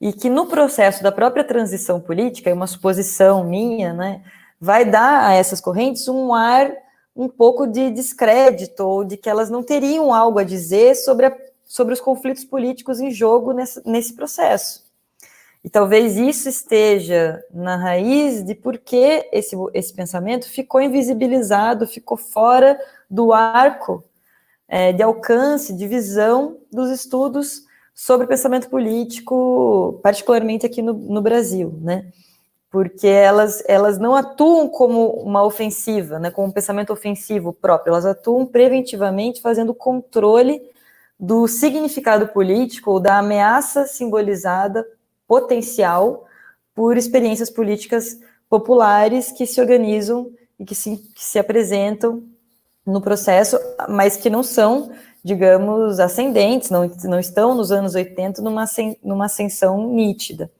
e que no processo da própria transição política, é uma suposição minha, né, vai dar a essas correntes um ar um pouco de descrédito ou de que elas não teriam algo a dizer sobre, a, sobre os conflitos políticos em jogo nesse, nesse processo. E talvez isso esteja na raiz de por que esse, esse pensamento ficou invisibilizado, ficou fora do arco é, de alcance, de visão dos estudos sobre pensamento político, particularmente aqui no, no Brasil, né? Porque elas, elas não atuam como uma ofensiva, né, como um pensamento ofensivo próprio, elas atuam preventivamente fazendo controle do significado político ou da ameaça simbolizada potencial por experiências políticas populares que se organizam e que se, que se apresentam no processo, mas que não são, digamos, ascendentes, não, não estão nos anos 80 numa, numa ascensão nítida.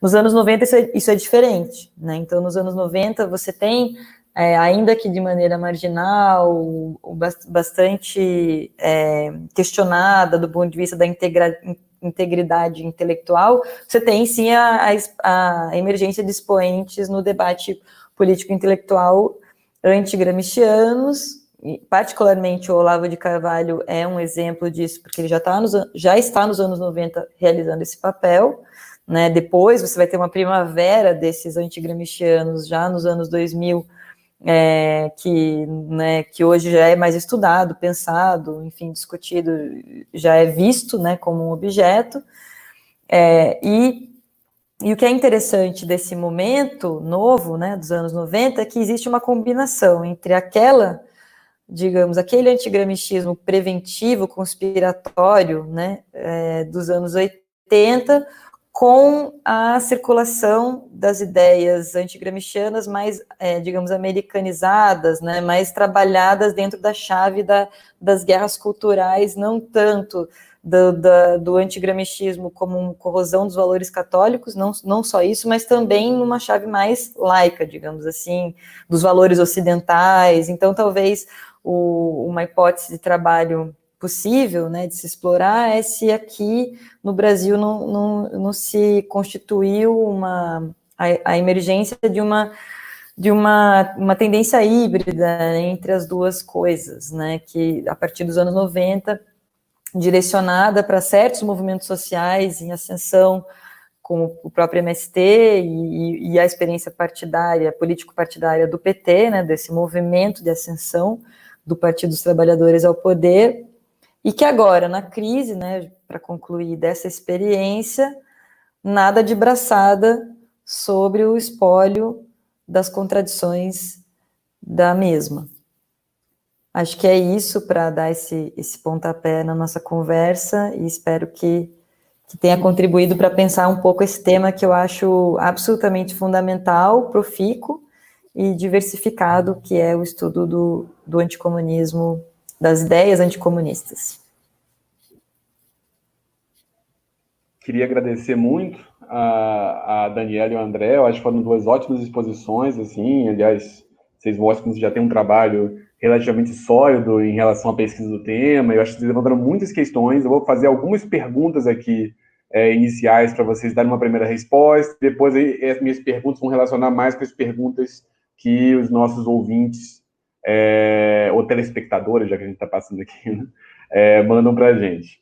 Nos anos 90 isso é, isso é diferente, né? Então, nos anos 90 você tem, é, ainda que de maneira marginal, bastante é, questionada do ponto de vista da integra, integridade intelectual, você tem sim a, a, a emergência de expoentes no debate político-intelectual anti-gramscianos, particularmente o Olavo de Carvalho é um exemplo disso, porque ele já, tá nos, já está nos anos 90 realizando esse papel, né? Depois você vai ter uma primavera desses antigramscianos já nos anos 2000, é, que, né, que hoje já é mais estudado, pensado, enfim, discutido, já é visto né, como um objeto. É, e, e o que é interessante desse momento novo, né, dos anos 90, é que existe uma combinação entre aquela, digamos, aquele antigramichismo preventivo, conspiratório, né, é, dos anos 80, com a circulação das ideias antigramscianas mais, é, digamos, americanizadas, né, mais trabalhadas dentro da chave da, das guerras culturais, não tanto do, da, do antigramscismo como corrosão dos valores católicos, não, não só isso, mas também numa chave mais laica, digamos assim, dos valores ocidentais. Então, talvez o, uma hipótese de trabalho possível né, de se explorar é se aqui no Brasil não, não, não se constituiu uma, a, a, emergência de uma de uma, uma tendência híbrida entre as duas coisas, né, que a partir dos anos 90, direcionada para certos movimentos sociais em ascensão, como o próprio MST e, e a experiência partidária, político-partidária do PT, né, desse movimento de ascensão do Partido dos Trabalhadores ao poder, e que agora, na crise, né, para concluir dessa experiência, nada de braçada sobre o espólio das contradições da mesma. Acho que é isso para dar esse, esse pontapé na nossa conversa e espero que, que tenha contribuído para pensar um pouco esse tema que eu acho absolutamente fundamental, profícuo e diversificado, que é o estudo do, do anticomunismo das ideias anticomunistas.
Queria agradecer muito a, a Daniela e o André, eu acho que foram duas ótimas exposições, assim, aliás, vocês mostram que já tem um trabalho relativamente sólido em relação à pesquisa do tema, eu acho que vocês levantaram muitas questões, eu vou fazer algumas perguntas aqui é, iniciais para vocês darem uma primeira resposta, depois aí, as minhas perguntas vão relacionar mais com as perguntas que os nossos ouvintes é, ou telespectadores, já que a gente está passando aqui, né, é, mandam para a gente.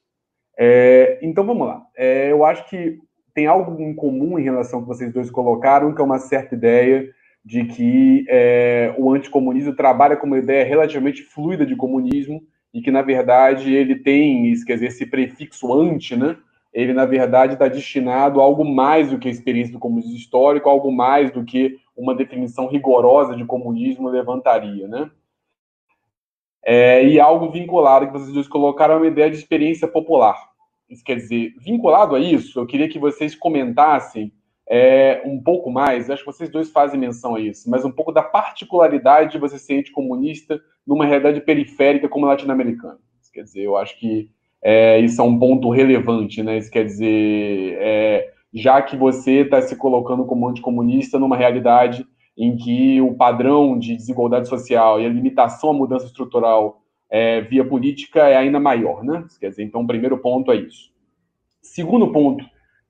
É, então vamos lá. É, eu acho que tem algo em comum em relação ao que vocês dois colocaram, que é uma certa ideia de que é, o anticomunismo trabalha com uma ideia relativamente fluida de comunismo e que, na verdade, ele tem, quer dizer, esse prefixo anti, né? Ele, na verdade, está destinado a algo mais do que a experiência do comunismo histórico, algo mais do que uma definição rigorosa de comunismo levantaria, né? É, e algo vinculado que vocês dois colocaram é uma ideia de experiência popular. Isso quer dizer, vinculado a isso, eu queria que vocês comentassem é, um pouco mais, acho que vocês dois fazem menção a isso, mas um pouco da particularidade de você ser anticomunista numa realidade periférica como latino-americana. Quer dizer, eu acho que é, isso é um ponto relevante, né? Isso quer dizer, é, já que você está se colocando como anticomunista numa realidade em que o padrão de desigualdade social e a limitação à mudança estrutural é, via política é ainda maior, né? Quer dizer, então, o primeiro ponto é isso. Segundo ponto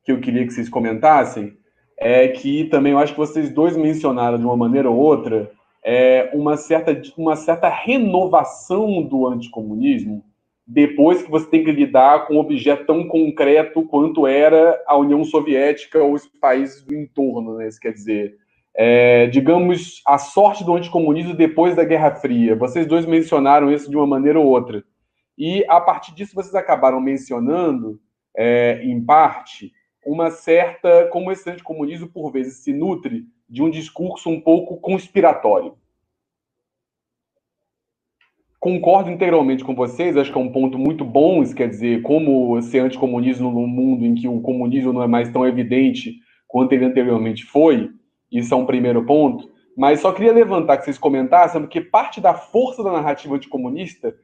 que eu queria que vocês comentassem é que também eu acho que vocês dois mencionaram de uma maneira ou outra é, uma, certa, uma certa renovação do anticomunismo depois que você tem que lidar com um objeto tão concreto quanto era a União Soviética ou os países do entorno, né? Isso quer dizer, é, digamos, a sorte do anticomunismo depois da Guerra Fria. Vocês dois mencionaram isso de uma maneira ou outra. E, a partir disso, vocês acabaram mencionando, é, em parte, uma certa. como esse anticomunismo, por vezes, se nutre de um discurso um pouco conspiratório concordo integralmente com vocês, acho que é um ponto muito bom, isso quer dizer, como ser anticomunismo num mundo em que o comunismo não é mais tão evidente quanto ele anteriormente foi, isso é um primeiro ponto, mas só queria levantar que vocês comentassem, porque parte da força da narrativa anticomunista,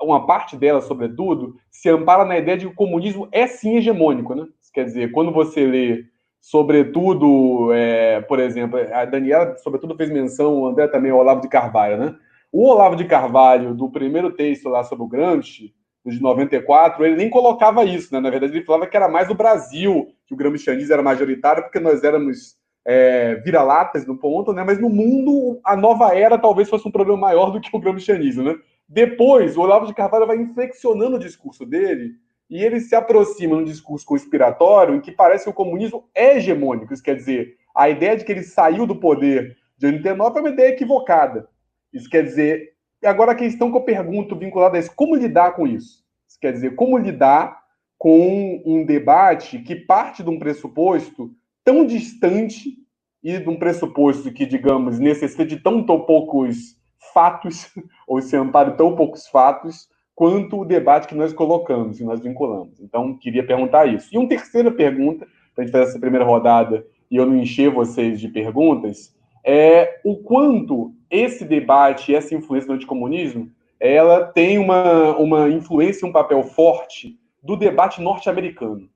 uma parte dela, sobretudo, se ampara na ideia de que o comunismo é sim hegemônico, né? Quer dizer, quando você lê, sobretudo, é, por exemplo, a Daniela, sobretudo, fez menção, o André também, o Olavo de Carvalho, né? O Olavo de Carvalho, do primeiro texto lá sobre o Gramsci, de 94, ele nem colocava isso, né? Na verdade, ele falava que era mais o Brasil, que o gramscianismo era majoritário, porque nós éramos é, vira-latas no ponto, né? Mas no mundo, a nova era talvez fosse um problema maior do que o gramscianismo, né? Depois, o Olavo de Carvalho vai inflexionando o discurso dele e ele se aproxima num discurso conspiratório em que parece que o comunismo é hegemônico. Isso quer dizer, a ideia de que ele saiu do poder de 89 é uma ideia equivocada. Isso quer dizer, e agora a questão que eu pergunto vinculada a isso, como lidar com isso? Isso quer dizer, como lidar com um debate que parte de um pressuposto tão distante e de um pressuposto que, digamos, necessita de tão, tão poucos fatos, ou se ampara tão poucos fatos, quanto o debate que nós colocamos, que nós vinculamos. Então, queria perguntar isso. E uma terceira pergunta, para a gente fazer essa primeira rodada e eu não encher vocês de perguntas, é o quanto esse debate, essa influência do anticomunismo, ela tem uma, uma influência, um papel forte do debate norte-americano.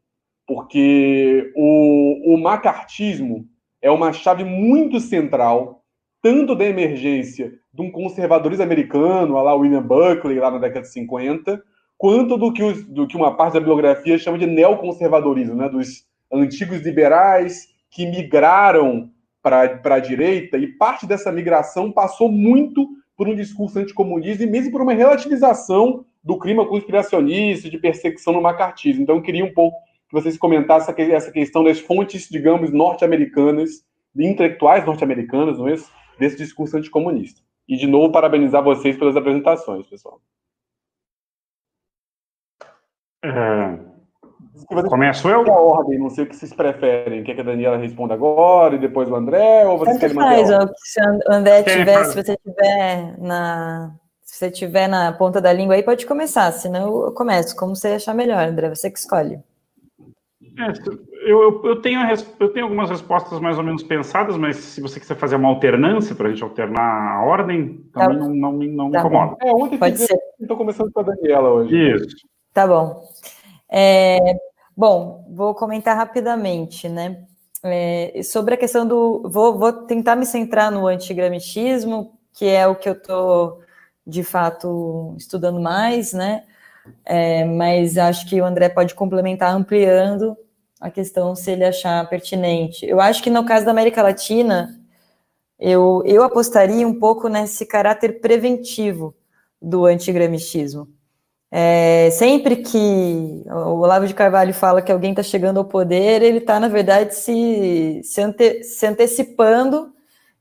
Porque o, o macartismo é uma chave muito central, tanto da emergência de um conservadorismo americano, lá William Buckley, lá na década de 50, quanto do que, os, do que uma parte da bibliografia chama de neoconservadorismo, né, dos antigos liberais que migraram para a direita, e parte dessa migração passou muito por um discurso anticomunista e mesmo por uma relativização do clima conspiracionista, de perseguição no macartismo. Então, eu queria um pouco que vocês comentassem essa questão das fontes, digamos, norte-americanas, intelectuais norte-americanas, não é isso? Desse discurso anticomunista. E, de novo, parabenizar vocês pelas apresentações, pessoal.
É... Começo eu?
A ordem, não sei o que vocês preferem. Quer que a Daniela responda agora e depois o André? Ou vocês
Tanto querem faz, se o André tiver, se você tiver na. Se você tiver na ponta da língua aí, pode começar, senão eu começo. Como você achar melhor, André, você que escolhe.
É, eu, eu, eu, tenho, eu tenho algumas respostas mais ou menos pensadas, mas se você quiser fazer uma alternância para a gente alternar a ordem, também tá. não, não, não tá me incomoda.
É, ontem Pode ser. Estou começando com a Daniela hoje.
Isso.
Tá bom. É, bom, vou comentar rapidamente, né? É, sobre a questão do. Vou, vou tentar me centrar no antigramichismo, que é o que eu estou, de fato, estudando mais, né? É, mas acho que o André pode complementar ampliando a questão se ele achar pertinente. Eu acho que no caso da América Latina, eu, eu apostaria um pouco nesse caráter preventivo do antigramichismo. É, sempre que o Olavo de Carvalho fala que alguém está chegando ao poder, ele está, na verdade, se, se, ante, se antecipando,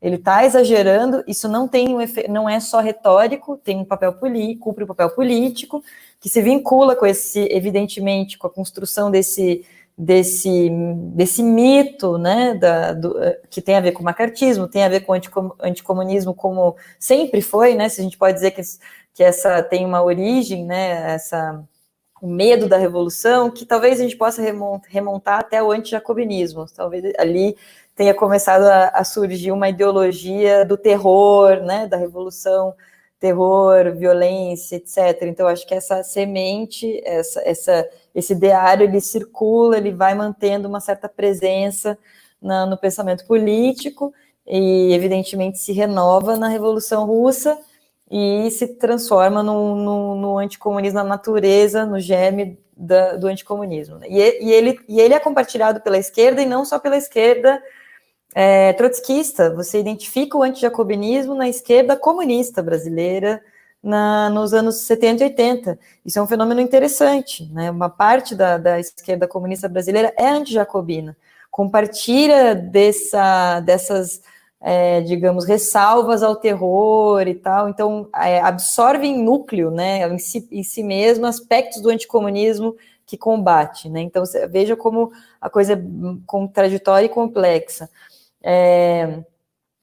ele está exagerando, isso não tem um efe, não é só retórico, tem um papel político, cumpre um papel político, que se vincula com esse, evidentemente, com a construção desse, desse, desse mito, né, da, do, que tem a ver com o macartismo, tem a ver com o anticomunismo, como sempre foi, né, se a gente pode dizer que, que essa tem uma origem, né, essa, o medo da revolução, que talvez a gente possa remontar até o antijacobinismo, talvez ali tenha começado a, a surgir uma ideologia do terror, né, da revolução, terror, violência, etc. Então, acho que essa semente, essa, essa, esse ideário, ele circula, ele vai mantendo uma certa presença na, no pensamento político e, evidentemente, se renova na Revolução Russa e se transforma no, no, no anticomunismo, na natureza, no germe da, do anticomunismo. E, e, ele, e ele é compartilhado pela esquerda e não só pela esquerda é, trotskista, você identifica o antijacobinismo na esquerda comunista brasileira na, nos anos 70 e 80. Isso é um fenômeno interessante. Né? Uma parte da, da esquerda comunista brasileira é antijacobina, compartilha dessa, dessas, é, digamos, ressalvas ao terror e tal, então é, absorve em núcleo, né, em si, em si mesmo, aspectos do anticomunismo que combate. Né? Então, veja como a coisa é contraditória e complexa. É,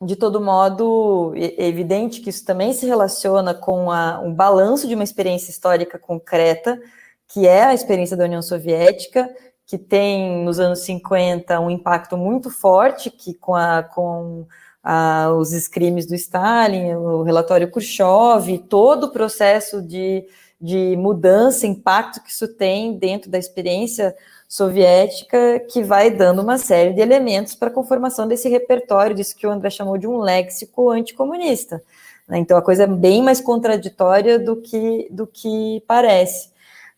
de todo modo, é evidente que isso também se relaciona com a, um balanço de uma experiência histórica concreta, que é a experiência da União Soviética, que tem nos anos 50 um impacto muito forte, que com, a, com a, os crimes do Stalin, o relatório Khrushchev, todo o processo de, de mudança, impacto que isso tem dentro da experiência soviética que vai dando uma série de elementos para a conformação desse repertório, disso que o André chamou de um léxico anticomunista. Né? Então a coisa é bem mais contraditória do que, do que parece.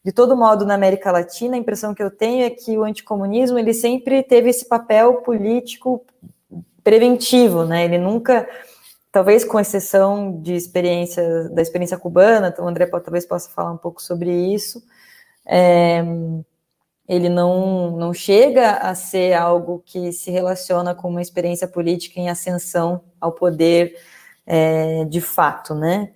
De todo modo, na América Latina, a impressão que eu tenho é que o anticomunismo ele sempre teve esse papel político preventivo, né? Ele nunca, talvez com exceção de experiência da experiência cubana, então o André talvez possa falar um pouco sobre isso. É, ele não, não chega a ser algo que se relaciona com uma experiência política em ascensão ao poder é, de fato, né?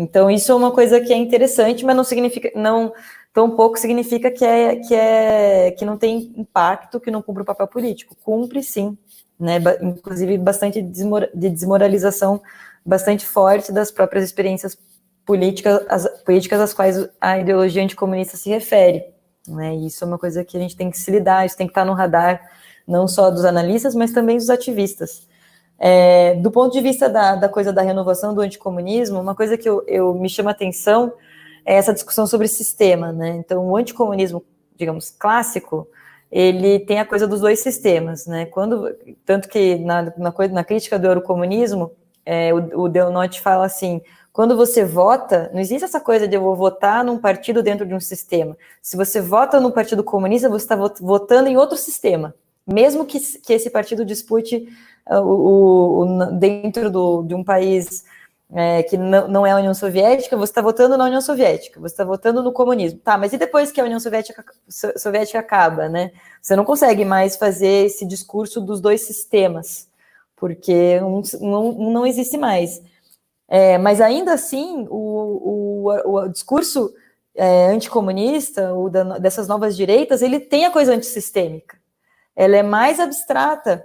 Então isso é uma coisa que é interessante, mas não significa, não tão pouco significa que é que é que não tem impacto, que não cumpre o papel político. Cumpre sim, né? Inclusive bastante de desmoralização bastante forte das próprias experiências políticas, as, políticas às quais a ideologia anticomunista se refere. Né? E isso é uma coisa que a gente tem que se lidar, isso tem que estar no radar não só dos analistas, mas também dos ativistas. É, do ponto de vista da, da, coisa da renovação do anticomunismo, uma coisa que eu, eu, me chama atenção é essa discussão sobre sistema, né? Então, o anticomunismo, digamos, clássico, ele tem a coisa dos dois sistemas, né? Quando, tanto que na, na, na crítica do eurocomunismo, é, o, o Deonote fala assim, quando você vota, não existe essa coisa de eu vou votar num partido dentro de um sistema. Se você vota no Partido Comunista, você está votando em outro sistema, mesmo que, que esse partido dispute uh, o, o, dentro do, de um país é, que não, não, é a União Soviética, você está votando na União Soviética, você está votando no comunismo. Tá, mas e depois que a União Soviética, Soviética acaba, né? Você não consegue mais fazer esse discurso dos dois sistemas, porque um, um, um não existe mais. É, mas ainda assim, o, o, o discurso é, anticomunista, o da, dessas novas direitas, ele tem a coisa antissistêmica. Ela é mais abstrata.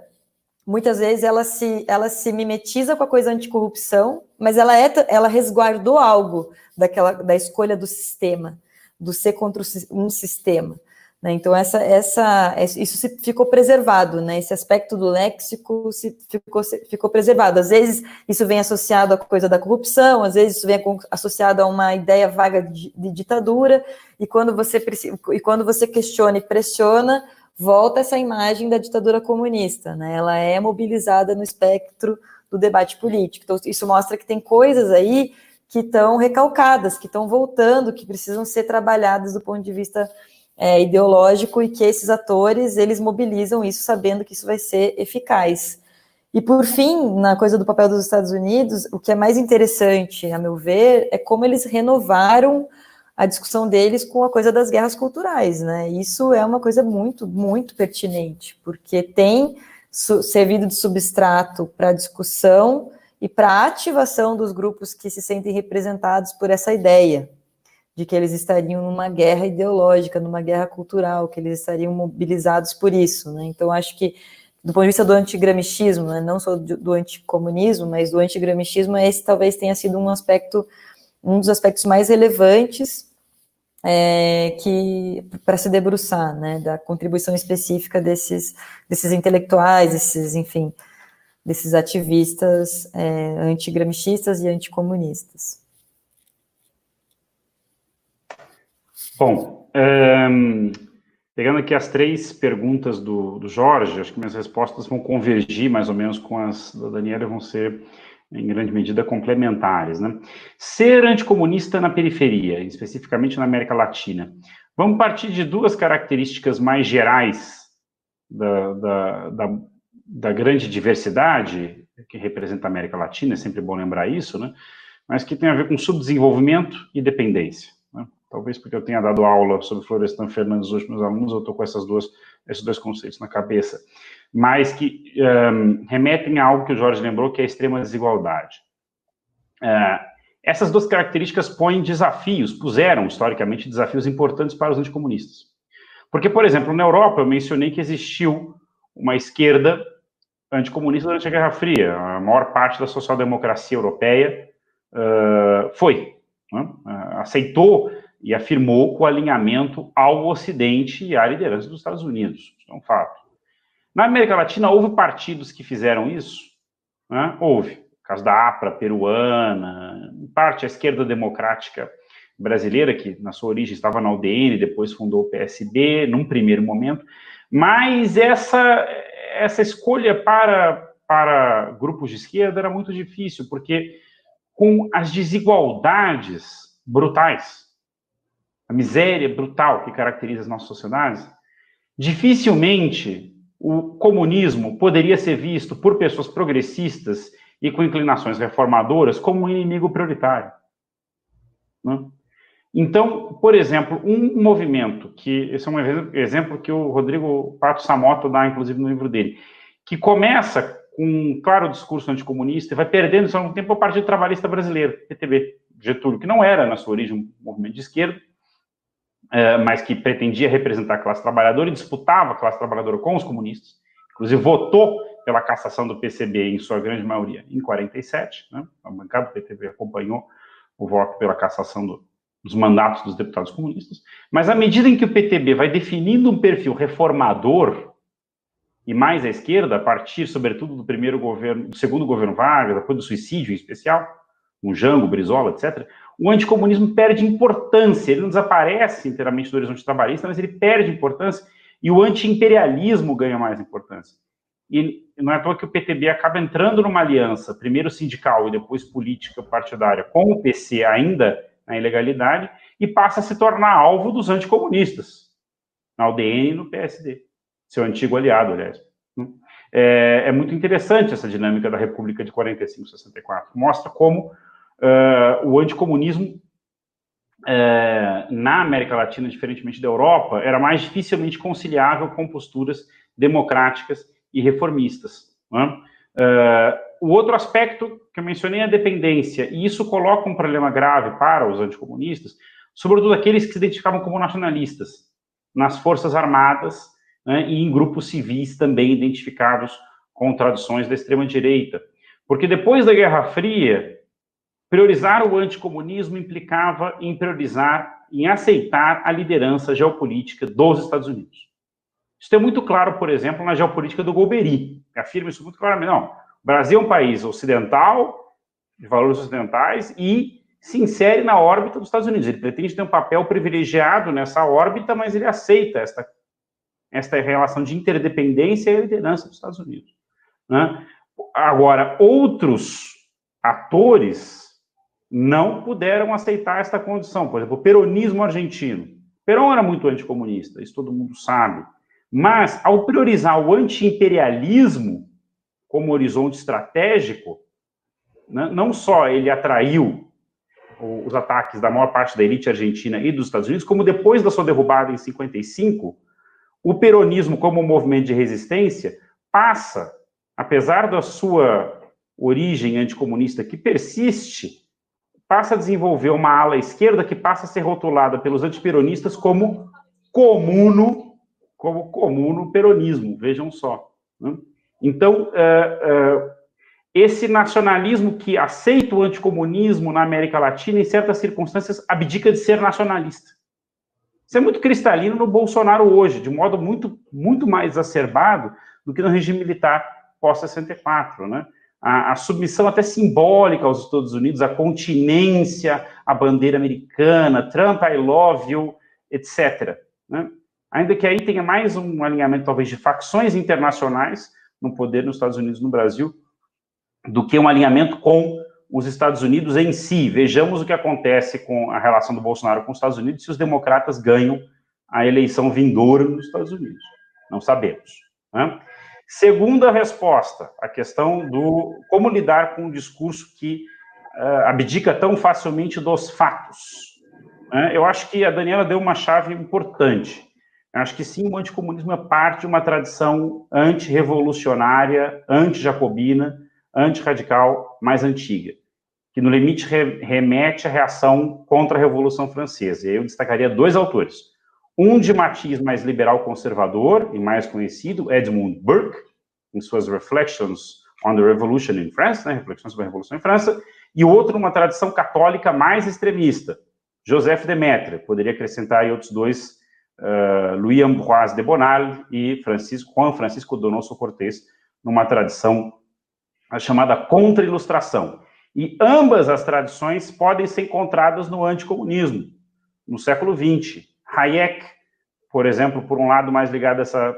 Muitas vezes ela se, ela se mimetiza com a coisa anticorrupção, mas ela, é, ela resguardou algo daquela, da escolha do sistema, do ser contra um sistema. Né? Então, essa, essa, isso ficou preservado, né? esse aspecto do léxico se, ficou, ficou preservado. Às vezes, isso vem associado à coisa da corrupção, às vezes, isso vem associado a uma ideia vaga de, de ditadura, e quando, você, e quando você questiona e pressiona, volta essa imagem da ditadura comunista. Né? Ela é mobilizada no espectro do debate político. Então, isso mostra que tem coisas aí que estão recalcadas, que estão voltando, que precisam ser trabalhadas do ponto de vista é, ideológico e que esses atores eles mobilizam isso sabendo que isso vai ser eficaz. E por fim, na coisa do papel dos Estados Unidos, o que é mais interessante, a meu ver, é como eles renovaram a discussão deles com a coisa das guerras culturais, né? Isso é uma coisa muito, muito pertinente, porque tem servido de substrato para discussão e para ativação dos grupos que se sentem representados por essa ideia de que eles estariam numa guerra ideológica, numa guerra cultural, que eles estariam mobilizados por isso, né? Então, acho que, do ponto de vista do antigramichismo, né, não só do, anticomunismo, mas do antigramichismo, esse talvez tenha sido um aspecto, um dos aspectos mais relevantes é, que para se debruçar, né, da contribuição específica desses, desses intelectuais, esses, enfim, desses ativistas é, antigramichistas e anticomunistas.
Bom, um, pegando aqui as três perguntas do, do, Jorge, acho que minhas respostas vão convergir mais ou menos com as da Daniela, vão ser em grande medida complementares. Né? Ser anticomunista na periferia, especificamente na América Latina. Vamos partir de duas características mais gerais da, da, da, da grande diversidade que representa a América Latina, é sempre bom lembrar isso, né? mas que tem a ver com subdesenvolvimento e dependência talvez porque eu tenha dado aula sobre Florestan Fernandes hoje para alunos, eu estou com essas duas, esses dois conceitos na cabeça, mas que um, remetem a algo que o Jorge lembrou, que é a extrema desigualdade. Uh, essas duas características põem desafios, puseram historicamente desafios importantes para os anticomunistas. Porque, por exemplo, na Europa, eu mencionei que existiu uma esquerda anticomunista durante a Guerra Fria. A maior parte da social-democracia europeia uh, foi, né? uh, aceitou e afirmou o alinhamento ao Ocidente e à liderança dos Estados Unidos. Isso é um fato. Na América Latina, houve partidos que fizeram isso? Né? Houve. O caso da APRA peruana, em parte a esquerda democrática brasileira, que na sua origem estava na UDN, depois fundou o PSB, num primeiro momento. Mas essa, essa escolha para, para grupos de esquerda era muito difícil, porque com as desigualdades brutais a miséria brutal que caracteriza as nossas sociedades, dificilmente o comunismo poderia ser visto por pessoas progressistas e com inclinações reformadoras como um inimigo prioritário. Né? Então, por exemplo, um movimento, que esse é um exemplo que o Rodrigo Pato Samoto dá, inclusive, no livro dele, que começa com um claro discurso anticomunista e vai perdendo, ao mesmo tempo, o Partido Trabalhista Brasileiro, PTB, Getúlio, que não era, na sua origem, um movimento de esquerda, mas que pretendia representar a classe trabalhadora e disputava a classe trabalhadora com os comunistas, inclusive votou pela cassação do PCB, em sua grande maioria, em 47, né? a bancada do PTB acompanhou o voto pela cassação do, dos mandatos dos deputados comunistas, mas à medida em que o PTB vai definindo um perfil reformador e mais à esquerda, a partir, sobretudo, do primeiro governo, do segundo governo Vargas, depois do suicídio em especial, o Jango, Brizola, etc., o anticomunismo perde importância, ele não desaparece inteiramente do horizonte trabalhista, mas ele perde importância e o antiimperialismo ganha mais importância. E não é à toa que o PTB acaba entrando numa aliança, primeiro sindical e depois política partidária, com o PC ainda na ilegalidade, e passa a se tornar alvo dos anticomunistas, na UDN e no PSD, seu antigo aliado, aliás. É, é muito interessante essa dinâmica da República de 45-64. Mostra como uh, o anticomunismo uh, na América Latina, diferentemente da Europa, era mais dificilmente conciliável com posturas democráticas e reformistas. Uh, o outro aspecto que eu mencionei é a dependência, e isso coloca um problema grave para os anticomunistas, sobretudo aqueles que se identificavam como nacionalistas, nas forças armadas né, e em grupos civis também identificados com tradições da extrema-direita. Porque depois da Guerra Fria, Priorizar o anticomunismo implicava em priorizar, em aceitar a liderança geopolítica dos Estados Unidos. Isso é muito claro, por exemplo, na geopolítica do Golbery. Afirma isso muito claramente. Não, o Brasil é um país ocidental, de valores ocidentais, e se insere na órbita dos Estados Unidos. Ele pretende ter um papel privilegiado nessa órbita, mas ele aceita esta, esta relação de interdependência e liderança dos Estados Unidos. Né? Agora, outros atores não puderam aceitar esta condição. Por exemplo, o peronismo argentino. Perón era muito anticomunista, isso todo mundo sabe. Mas, ao priorizar o antiimperialismo como horizonte estratégico, né, não só ele atraiu os ataques da maior parte da elite argentina e dos Estados Unidos, como depois da sua derrubada em 55, o peronismo como movimento de resistência passa, apesar da sua origem anticomunista que persiste, passa a desenvolver uma ala esquerda que passa a ser rotulada pelos antiperonistas como comuno, como comuno peronismo, vejam só. Né? Então, é, é, esse nacionalismo que aceita o anticomunismo na América Latina, em certas circunstâncias, abdica de ser nacionalista. Isso é muito cristalino no Bolsonaro hoje, de modo muito, muito mais exacerbado do que no regime militar pós-64, né? A, a, submissão até simbólica aos Estados Unidos, a continência, a bandeira americana, Trump, I love you, etc. Né? Ainda que aí tenha mais um alinhamento, talvez, de facções internacionais no poder nos Estados Unidos e no Brasil, do que um alinhamento com os Estados Unidos em si. Vejamos o que acontece com a relação do Bolsonaro com os Estados Unidos se os democratas ganham a eleição vindoura nos Estados Unidos. Não sabemos. Né? Segunda resposta, a questão do como lidar com um discurso que uh, abdica tão facilmente dos fatos. Né? Eu acho que a Daniela deu uma chave importante. Eu acho que sim, o anticomunismo é parte de uma tradição antirrevolucionária, anti-jacobina, antirradical mais antiga, que no limite remete à reação contra a Revolução Francesa. E eu destacaria dois autores. Um de matiz mais liberal conservador e mais conhecido, Edmund Burke, em suas Reflections on the Revolution in France, né, Reflexões sobre a Revolução em França, e outro uma tradição católica mais extremista, Joseph de Maistre, poderia acrescentar aí outros dois, uh, Louis Ambroise de Bonal e Francisco, Juan Francisco Donoso Cortés, numa tradição chamada contra-ilustração. E ambas as tradições podem ser encontradas no anticomunismo, no século XX. Hayek, por exemplo, por um lado mais ligado a essa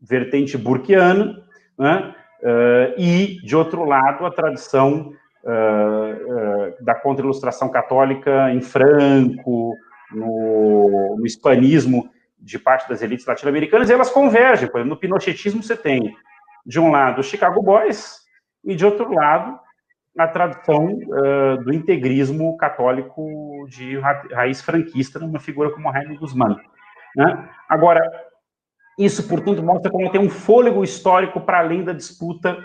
vertente burkiana, né? Uh, e, de outro lado, a tradição uh, uh, da contra-ilustração católica em Franco, no, no hispanismo, de parte das elites latino-americanas, e elas convergem. Por exemplo, no pinochetismo você tem, de um lado, os Chicago Boys, e de outro lado, a tradição uh, do integrismo católico de ra raiz franquista, numa figura como Jaime Guzmán. Né? Agora, isso, portanto, mostra como tem um fôlego histórico para além da disputa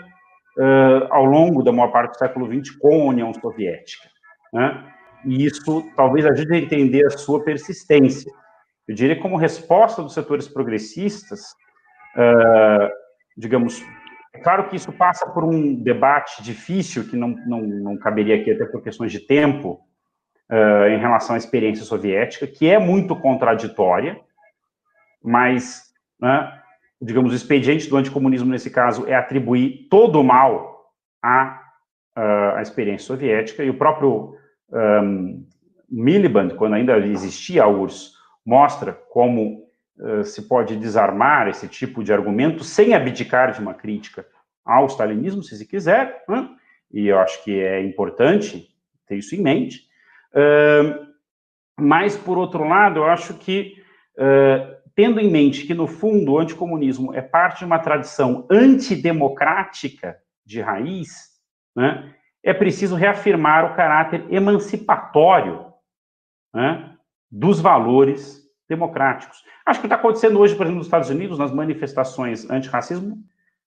uh, ao longo da maior parte do século XX com a União Soviética. Né? E isso talvez ajude a entender a sua persistência. Eu diria como resposta dos setores progressistas, uh, digamos, é claro que isso passa por um debate difícil, que não, não, não caberia aqui até por questões de tempo, uh, em relação à experiência soviética, que é muito contraditória, mas, né, digamos, o expediente do anticomunismo, nesse caso, é atribuir todo o mal à, uh, à experiência soviética, e o próprio um, Miliband, quando ainda existia a URSS, mostra como uh, se pode desarmar esse tipo de argumento sem abdicar de uma crítica ao stalinismo, se se quiser, né? e eu acho que é importante ter isso em mente. Uh, mas, por outro lado, eu acho que, uh, tendo em mente que, no fundo, o anticomunismo é parte de uma tradição antidemocrática de raiz, né, é preciso reafirmar o caráter emancipatório né, dos valores democráticos. Acho que o que está acontecendo hoje, por exemplo, nos Estados Unidos, nas manifestações antirracismo,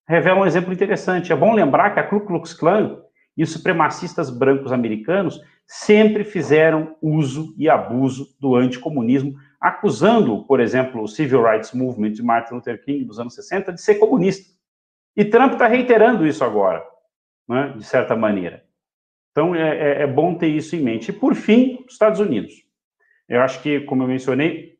revela um exemplo interessante. É bom lembrar que a Ku Klux Klan e os supremacistas brancos americanos sempre fizeram uso e abuso do anticomunismo, acusando, por exemplo, o Civil Rights Movement de Martin Luther King dos anos 60 de ser comunista. E Trump está reiterando isso agora, né, de certa maneira. Então, é, é, é bom ter isso em mente. E, por fim, os Estados Unidos. Eu acho que, como eu mencionei,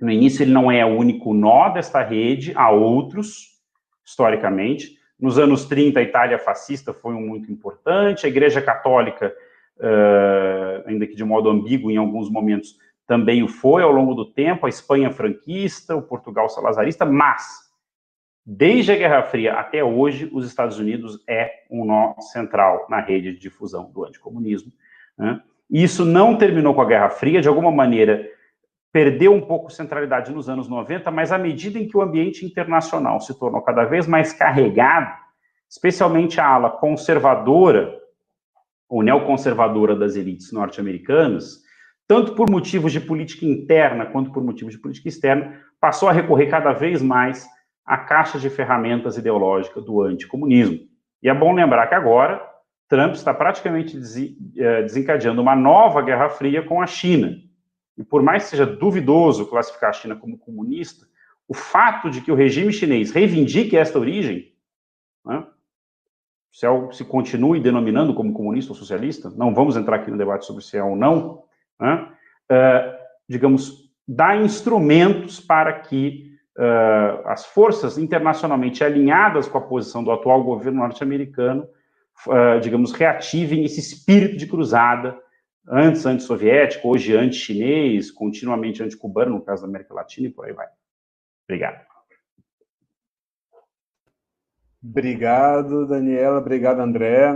no início ele não é o único nó desta rede, há outros, historicamente. Nos anos 30, a Itália fascista foi um muito importante, a Igreja Católica, uh, ainda que de modo ambíguo em alguns momentos, também o foi ao longo do tempo, a Espanha franquista, o Portugal salazarista, mas desde a Guerra Fria até hoje, os Estados Unidos é um nó central na rede de difusão do anticomunismo. Né? Isso não terminou com a Guerra Fria, de alguma maneira perdeu um pouco centralidade nos anos 90, mas à medida em que o ambiente internacional se tornou cada vez mais carregado, especialmente a ala conservadora ou neoconservadora das elites norte-americanas, tanto por motivos de política interna quanto por motivos de política externa, passou a recorrer cada vez mais à caixa de ferramentas ideológica do anticomunismo. E é bom lembrar que agora Trump está praticamente eh, desencadeando uma nova Guerra Fria com a China, e por mais que seja duvidoso classificar a China como comunista, o fato de que o regime chinês reivindique esta origem, né, se, é, se continue denominando como comunista ou socialista, não vamos entrar aqui no debate sobre se é ou não, né, uh, digamos, dá instrumentos para que uh, as forças internacionalmente alinhadas com a posição do atual governo norte-americano, uh, digamos, reativem esse espírito de cruzada antes anti-soviético, hoje anti-chinês, continuamente anti-cubano, no caso da América Latina, e por aí vai. Obrigado.
Obrigado, Daniela. Obrigado, André.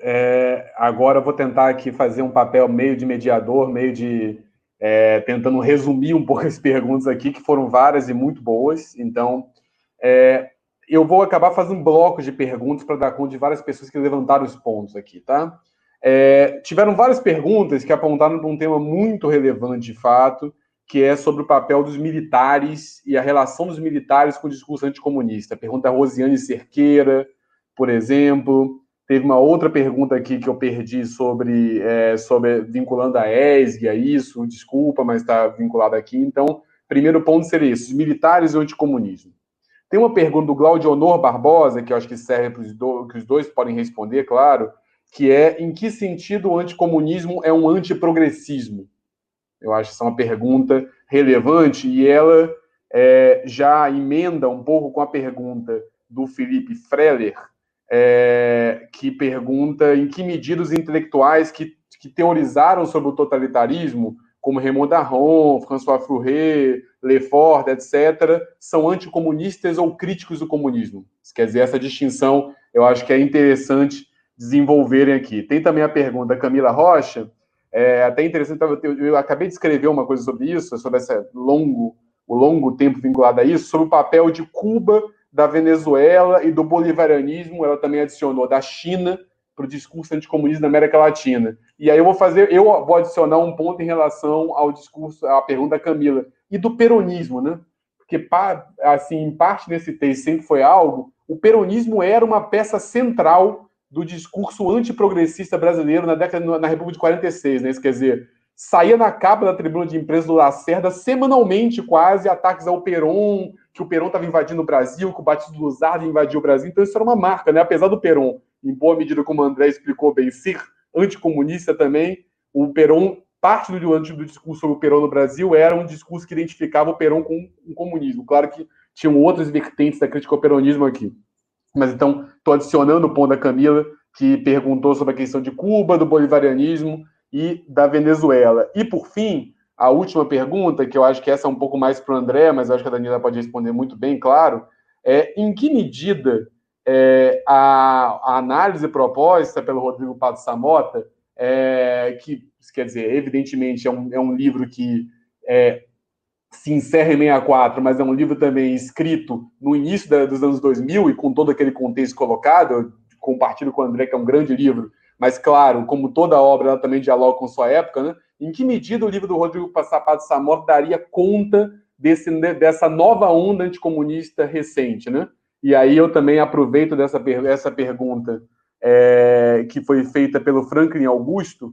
É, agora eu vou tentar aqui fazer um papel meio de mediador, meio de. É, tentando resumir um pouco as perguntas aqui, que foram várias e muito boas. Então, é, eu vou acabar fazendo blocos de perguntas para dar conta de várias pessoas que levantaram os pontos aqui, tá? É, tiveram várias perguntas que apontaram para um tema muito relevante de fato, que é sobre o papel dos militares e a relação dos militares com o discurso anticomunista. Pergunta a Rosiane Cerqueira, por exemplo. Teve uma outra pergunta aqui que eu perdi sobre, é, sobre vinculando a ESG a isso, desculpa, mas está vinculado aqui. Então, primeiro ponto seria isso, militares e anticomunismo. Tem uma pergunta do Claudio Honor Barbosa, que eu acho que serve para os dois, que os dois podem responder, claro, que é em que sentido o anticomunismo é um antiprogressismo? Eu acho essa uma pergunta relevante e ela é, já emenda um pouco com a pergunta do Felipe Freller, é, que pergunta em que medida os intelectuais que, que teorizaram sobre o totalitarismo, como Raymond Aron, François Fourier, Lefort, etc., são anticomunistas ou críticos do comunismo. Quer dizer, essa distinção eu acho que é interessante desenvolverem aqui. Tem também a pergunta da Camila Rocha, é até interessante, eu, eu acabei de escrever uma coisa sobre isso, sobre esse longo o longo tempo vinculado a isso, sobre o papel de Cuba, da Venezuela e do bolivarianismo, ela também adicionou da China para o discurso anticomunista da América Latina. E aí eu vou fazer, eu vou adicionar um ponto em relação ao discurso, à pergunta da Camila, e do peronismo, né? Porque, assim, em parte nesse texto sempre foi algo, o peronismo era uma peça central do discurso antiprogressista brasileiro na década na República de 46, né? Isso quer dizer, saía na capa da tribuna de imprensa do Lacerda semanalmente quase ataques ao Peron, que o Peron estava invadindo o Brasil, que o Batista Luzardo invadiu o Brasil. Então isso era uma marca, né? Apesar do Peron, em boa medida como o André explicou bem, ser anticomunista também, o Peron, parte do, do discurso sobre o Peron no Brasil era um discurso que identificava o Peron com o comunismo. Claro que tinham outras vertentes da crítica ao peronismo aqui. Mas então, estou adicionando o ponto da Camila, que perguntou sobre a questão de Cuba, do bolivarianismo e da Venezuela. E, por fim, a última pergunta, que eu acho que essa é um pouco mais para o André, mas acho que a Daniela pode responder muito bem, claro, é em que medida é, a, a, análise proposta pelo Rodrigo Pato Samota, é, que, quer dizer, evidentemente é um, é um livro que é, se encerra em 64, mas é um livro também escrito no início da, dos anos 2000 e com todo aquele contexto colocado, eu compartilho com o André, que é um grande livro, mas claro, como toda obra, ela também dialoga com sua época, né? Em que medida o livro do Rodrigo Passapato Samor daria conta desse, dessa nova onda anticomunista recente, né? E aí eu também aproveito dessa essa pergunta é, que foi feita pelo Franklin Augusto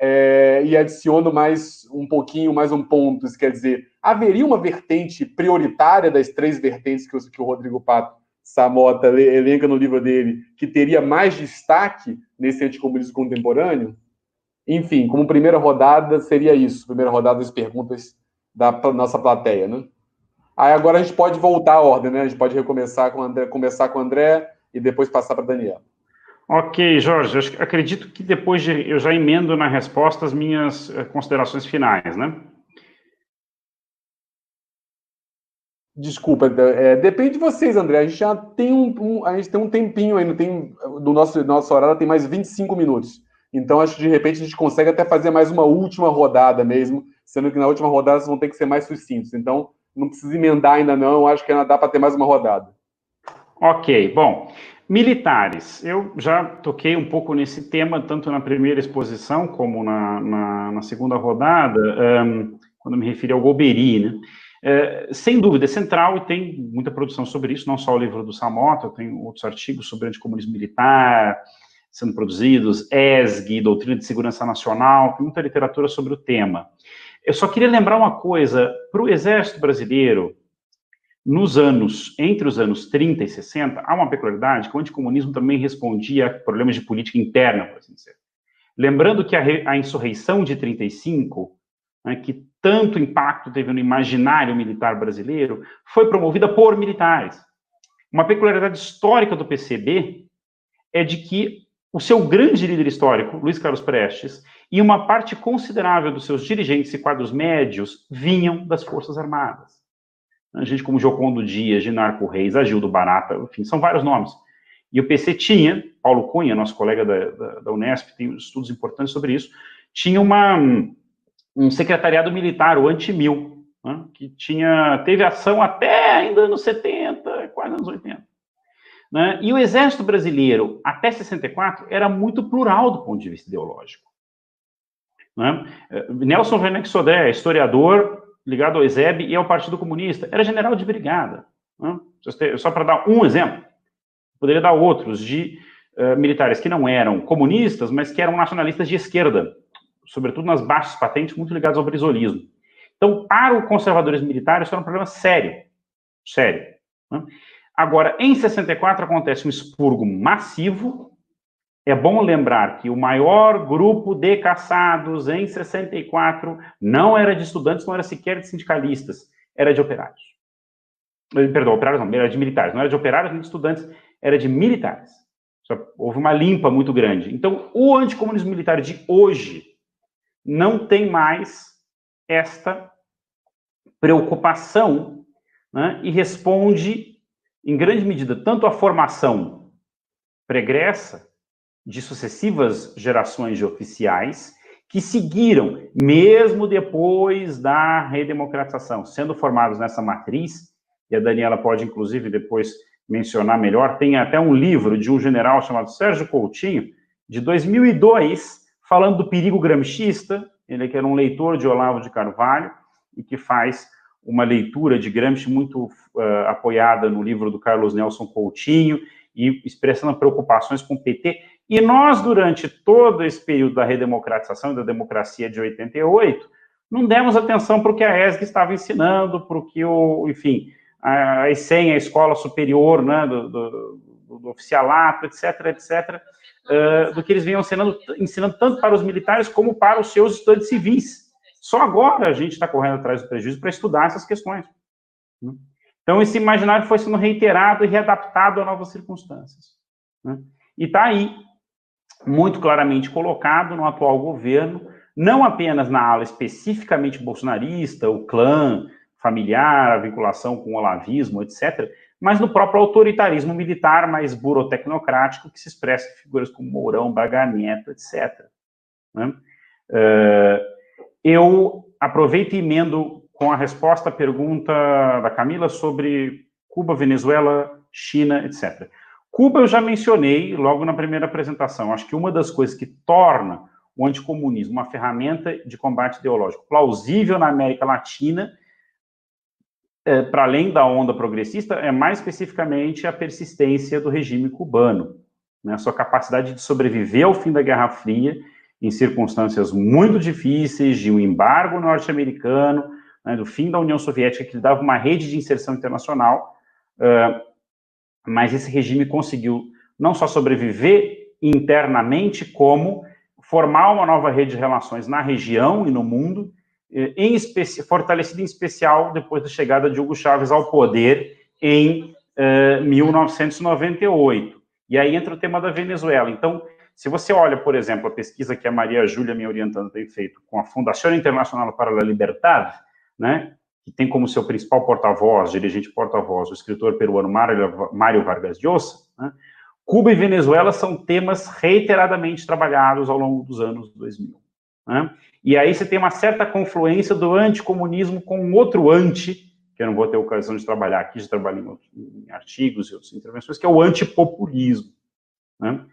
é, e adiciono mais um pouquinho, mais um ponto. Isso quer dizer, haveria uma vertente prioritária das três vertentes que o, que o Rodrigo Pato Samota elenca no livro dele, que teria mais destaque nesse anticomunismo contemporâneo? Enfim, como primeira rodada, seria isso. Primeira rodada das perguntas da nossa plateia, né? Aí agora a gente pode voltar à ordem, né? A gente pode recomeçar com André, começar com o André e depois passar para Daniela.
Ok, Jorge, eu acredito que depois de, eu já emendo na resposta as minhas eh, considerações finais, né?
Desculpa, é, depende de vocês, André. A gente já tem um, um, a gente tem um tempinho ainda, tem do nosso nosso horário tem mais 25 minutos. Então acho que de repente a gente consegue até fazer mais uma última rodada mesmo, sendo que na última rodada vocês vão ter que ser mais sucintos. Então não precisa emendar ainda não, acho que ainda dá para ter mais uma rodada.
Ok, bom. Militares, eu já toquei um pouco nesse tema, tanto na primeira exposição como na, na, na segunda rodada, um, quando me referi ao Golbery, né? É, sem dúvida, é central e tem muita produção sobre isso, não só o livro do Samota, tem outros artigos sobre anticomunismo militar sendo produzidos, ESG, Doutrina de Segurança Nacional, tem muita literatura sobre o tema. Eu só queria lembrar uma coisa, para o Exército Brasileiro, nos anos, entre os anos 30 e 60, há uma peculiaridade que o anticomunismo também respondia a problemas de política interna, por assim dizer. Lembrando que a, a insurreição de 35 né, que tanto impacto teve no imaginário militar brasileiro, foi promovida por militares. Uma peculiaridade histórica do PCB é de que o seu grande líder histórico, Luiz Carlos Prestes, e uma parte considerável dos seus dirigentes e quadros médios vinham das Forças Armadas. A gente como Jocondo Dias, Ginarco Reis, Agildo Barata, enfim, são vários nomes. E o PC tinha, Paulo Cunha, nosso colega da, da, da Unesp, tem estudos importantes sobre isso, tinha uma, um secretariado militar, o Antimil, né, que tinha, teve ação até ainda nos 70, quase nos 80. Né? E o exército brasileiro, até 64, era muito plural do ponto de vista ideológico. Né? Nelson Werneck Sodré, historiador ligado ao ESEB e ao Partido Comunista, era general de brigada. Né? Só para dar um exemplo, poderia dar outros de uh, militares que não eram comunistas, mas que eram nacionalistas de esquerda, sobretudo nas baixas patentes, muito ligados ao brisolismo. Então, para o conservadorismo militar, isso era um problema sério. Sério. Né? Agora, em 64 acontece um expurgo massivo. É bom lembrar que o maior grupo de caçados em 64 não era de estudantes, não era sequer de sindicalistas, era de operários. Eh, perdão, operários não, era de militares. Não era de operários nem de estudantes, era de militares. Houve uma limpa muito grande. Então, o anticomunismo militar de hoje não tem mais esta preocupação né, e responde, em grande medida, tanto à formação pregressa de sucessivas gerações de oficiais que seguiram, mesmo depois da redemocratização, sendo formados nessa matriz, e a Daniela pode, inclusive, depois mencionar melhor, tem até um livro de um general chamado Sérgio Coutinho, de 2002, falando do perigo gramscista, ele que era um leitor de Olavo de Carvalho, e que faz uma leitura de Gramsci muito uh, apoiada no livro do Carlos Nelson Coutinho, e expressando preocupações com o PT. E nós, durante todo esse período da redemocratização e da democracia de 88, não demos atenção para o que a ESG estava ensinando, para o que o, enfim, a ESEM, a escola superior né, do, do, do oficialato, etc., etc., uh, do que eles vinham ensinando, ensinando tanto para os militares como para os seus estudantes civis. Só agora a gente está correndo atrás do prejuízo para estudar essas questões. Né? Então, esse imaginário foi sendo reiterado e readaptado a novas circunstâncias. Né? E está aí, muito claramente colocado no atual governo, não apenas na ala especificamente bolsonarista, o clã familiar, a vinculação com o olavismo, etc., mas no próprio autoritarismo militar mais burotecnocrático que se expressa em figuras como Mourão, Braga Neto, etc. Né? Uh, eu aproveito e emendo com a resposta à pergunta da Camila sobre Cuba, Venezuela, China, etc. Cuba eu já mencionei logo na primeira apresentação. Acho que uma das coisas que torna o anticomunismo uma ferramenta de combate ideológico plausível na América Latina, é, para além da onda progressista, é mais especificamente a persistência do regime cubano, né, a sua capacidade de sobreviver ao fim da Guerra Fria em circunstâncias muito difíceis, de um embargo norte-americano, né, do fim da União Soviética, que dava uma rede de inserção internacional, uh, mas esse regime conseguiu não só sobreviver internamente, como formar uma nova rede de relações na região e no mundo, eh, em fortalecida em especial depois da chegada de Hugo Chávez ao poder em uh, 1998. E aí entra o tema da Venezuela. Então, se você olha, por exemplo, a pesquisa que a Maria Júlia, me orientando, tem feito com a Fundação Internacional para a Liberdade, né, que tem como seu principal porta-voz, dirigente porta-voz, o escritor peruano Mário Vargas Llosa, né, Cuba e Venezuela são temas reiteradamente trabalhados ao longo dos anos 2000. Né? E aí você tem uma certa confluência do anticomunismo com outro anti, que eu não vou ter ocasião de trabalhar aqui, de trabalhar em, em artigos e outras intervenções, que é o antipopulismo. Né?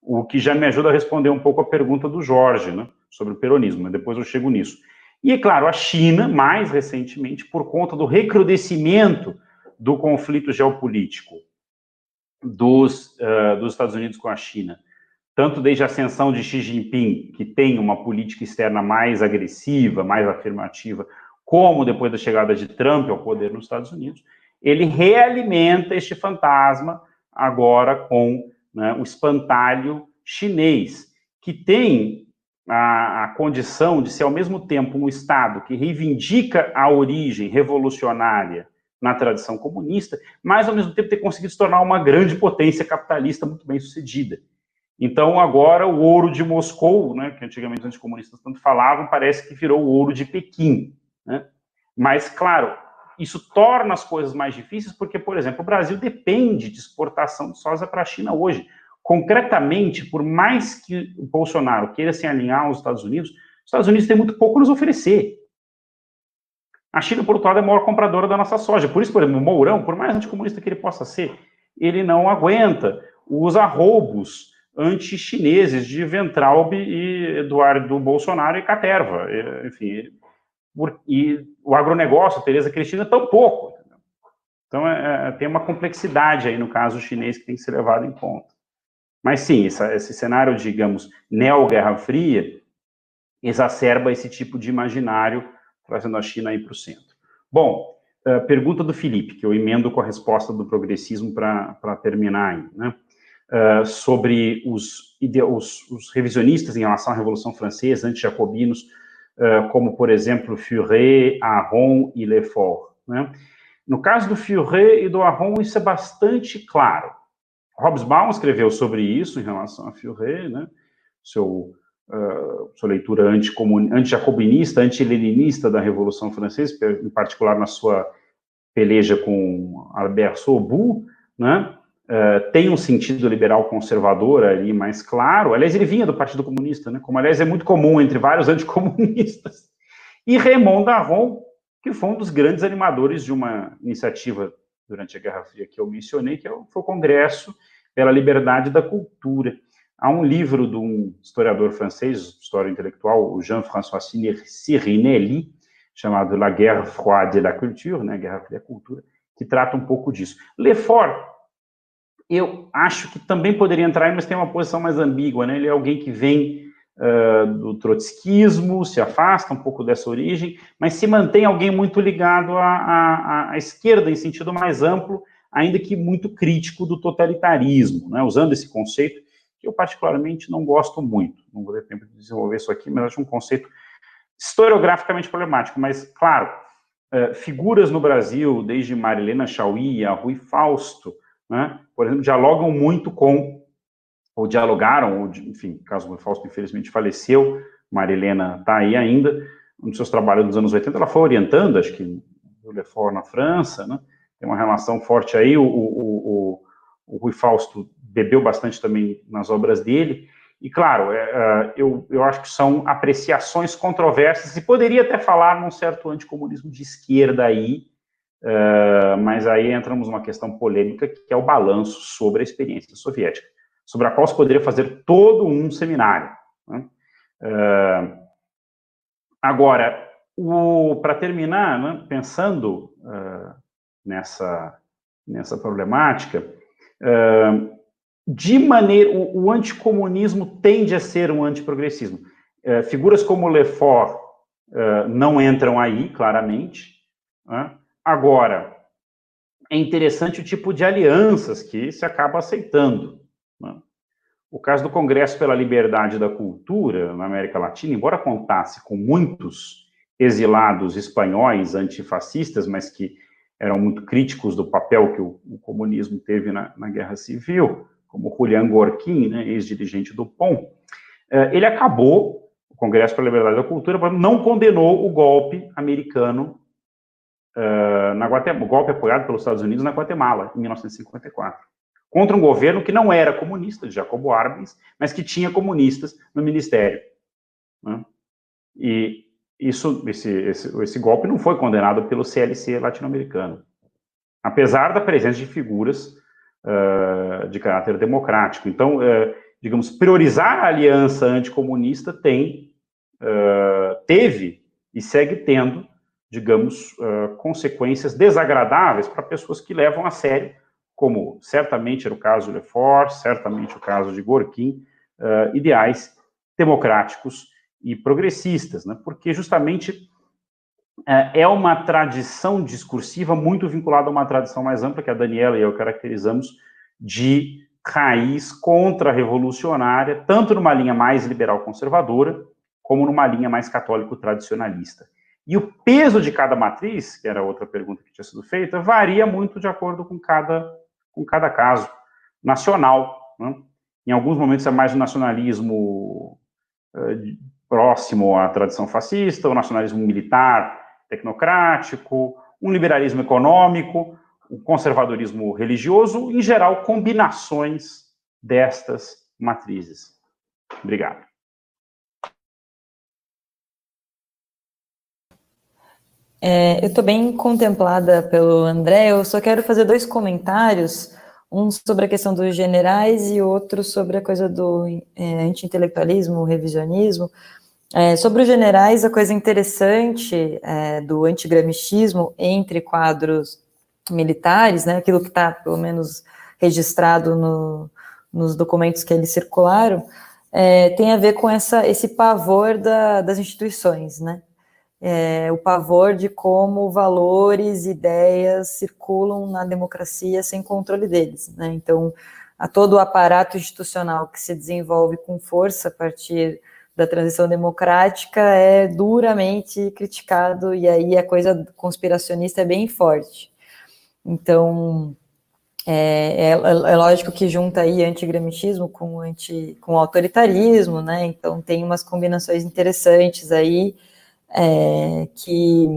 O que já me ajuda a responder um pouco a pergunta do Jorge, né, sobre o peronismo, mas depois eu chego nisso. E, é claro, a China, mais recentemente, por conta do recrudescimento do conflito geopolítico dos, uh, dos Estados Unidos com a China, tanto desde a ascensão de Xi Jinping, que tem uma política externa mais agressiva, mais afirmativa, como depois da chegada de Trump ao poder nos Estados Unidos, ele realimenta este fantasma agora com né, o espantalho chinês, que tem a, a, condição de ser, ao mesmo tempo, um Estado que reivindica a origem revolucionária na tradição comunista, mas, ao mesmo tempo, ter conseguido se tornar uma grande potência capitalista muito bem sucedida. Então, agora, o ouro de Moscou, né, que antigamente os anticomunistas tanto falavam, parece que virou o ouro de Pequim. Né? Mas, claro, isso torna as coisas mais difíceis, porque, por exemplo, o Brasil depende de exportação de soja para a China hoje. Concretamente, por mais que o Bolsonaro queira se alinhar aos Estados Unidos, os Estados Unidos têm muito pouco a nos oferecer. A China, por outro lado, é a maior compradora da nossa soja. Por isso, por exemplo, o Mourão, por mais anticomunista que ele possa ser, ele não aguenta os arroubos anti-chineses de Ventralbe e Eduardo Bolsonaro e Caterva. Enfim, e o agronegócio, Tereza Cristina, tão pouco. Então, é, é, tem uma complexidade aí no caso chinês que tem que ser levado em conta. Mas sim, essa, esse cenário, digamos, neo-Guerra Fria, exacerba esse tipo de imaginário, trazendo a China aí para o centro. Bom, uh, pergunta do Felipe, que eu emendo com a resposta do progressismo para terminar aí, né? Uh, sobre os, os, os, revisionistas em relação à Revolução Francesa, anti-jacobinos, uh, como, por exemplo, Furet, Aron e Lefort. Né? No caso do Furet e do Aron, isso é bastante claro. Hobsbawm escreveu sobre isso em relação a Furet, né? Seu, uh, sua leitura anti-jacobinista, anti-leninista da Revolução Francesa, em particular na sua peleja com Albert Sobu, né? uh, tem um sentido liberal conservador ali mais claro. Aliás, ele vinha do Partido Comunista, né? Como, aliás, é muito comum entre vários anticomunistas. E Raymond Aron, que foi um dos grandes animadores de uma iniciativa durante a Guerra Fria que eu mencionei, que é foi o Congresso pela Liberdade da Cultura. Há um livro de um historiador francês, história intelectual, o Jean-François Sirinelli, chamado La Guerre Froide de la Culture, né, Guerra Fria da Cultura, que trata um pouco disso. Lefort, eu acho que também poderia entrar, mas tem uma posição mais ambígua, né? Ele é alguém que vem uh, do trotskismo, se afasta um pouco dessa origem, mas se mantém alguém muito ligado à, à, à esquerda em sentido mais amplo, ainda que muito crítico do totalitarismo, né? Usando esse conceito que eu particularmente não gosto muito. Não vou ter tempo de desenvolver isso aqui, mas acho um conceito historiograficamente problemático. Mas, claro, uh, figuras no Brasil, desde Marilena Chauí a Rui Fausto, né, por exemplo, dialogam muito com, ou dialogaram, ou, enfim, caso o Fausto infelizmente faleceu, Marilena está aí ainda, um dos seus trabalhos nos anos 80, ela foi orientando, acho que o Lefort na França, né, tem uma relação forte aí, o, o, o, o Rui Fausto bebeu bastante também nas obras dele, e claro, é, é, eu, eu acho que são apreciações controversas, e poderia até falar num certo anticomunismo de esquerda aí, Uh, mas aí entramos numa questão polêmica que é o balanço sobre a experiência soviética, sobre a qual se poderia fazer todo um seminário. Né? Uh, agora, para terminar, né, pensando uh, nessa, nessa problemática, de maneira, o, o, anticomunismo tende a ser um antiprogressismo. figuras como Lefort não entram aí, claramente, né? Agora, é interessante o tipo de alianças que se acaba aceitando. O caso do Congresso pela Liberdade da Cultura na América Latina, embora contasse com muitos exilados espanhóis antifascistas, mas que eram muito críticos do papel que o, o comunismo teve na, na, Guerra Civil, como Julián Gorquín, né, ex-dirigente do POM, eh, ele acabou, o Congresso pela Liberdade da Cultura, não condenou o golpe americano uh, na Guatemala, golpe apoiado pelos Estados Unidos na Guatemala, em 1954, contra um governo que não era comunista, de Jacobo Arbenz, mas que tinha comunistas no ministério. Né? E isso, esse, esse, esse golpe não foi condenado pelo CLC latino-americano, apesar da presença de figuras uh, de caráter democrático. Então, uh, digamos, priorizar a aliança anticomunista tem, uh, teve e segue tendo digamos, consequências desagradáveis para pessoas que levam a sério, como certamente era o caso de Lefort, certamente o caso de Gorkin, uh, ideais democráticos e progressistas, né? porque justamente uh, é uma tradição discursiva muito vinculada a uma tradição mais ampla que a Daniela e eu caracterizamos de raiz contra-revolucionária, tanto numa linha mais liberal conservadora, como numa linha mais católico tradicionalista. E o peso de cada matriz, que era outra pergunta que tinha sido feita, varia muito de acordo com cada, com cada caso nacional. Né? Em alguns momentos é mais o nacionalismo uh, próximo à tradição fascista, o nacionalismo militar, tecnocrático, um liberalismo econômico, o um conservadorismo religioso, em geral, combinações destas matrizes. Obrigado.
É, eu estou bem contemplada pelo André, eu só quero fazer dois comentários, um sobre a questão dos generais e outro sobre a coisa do é, anti-intelectualismo, revisionismo. É, sobre os generais, a coisa interessante é, do antigramichismo entre quadros militares, né, aquilo que está, pelo menos, registrado no, nos documentos que eles circularam, é, tem a ver com essa, esse pavor da, das instituições, né? É, o pavor de como valores, ideias circulam na democracia sem controle deles. Né? Então, a todo o aparato institucional que se desenvolve com força a partir da transição democrática é duramente criticado, e aí a coisa conspiracionista é bem forte. Então, é, é, é lógico que junta aí antigramichismo com, anti, com autoritarismo, né? Então, tem umas combinações interessantes aí, é, que,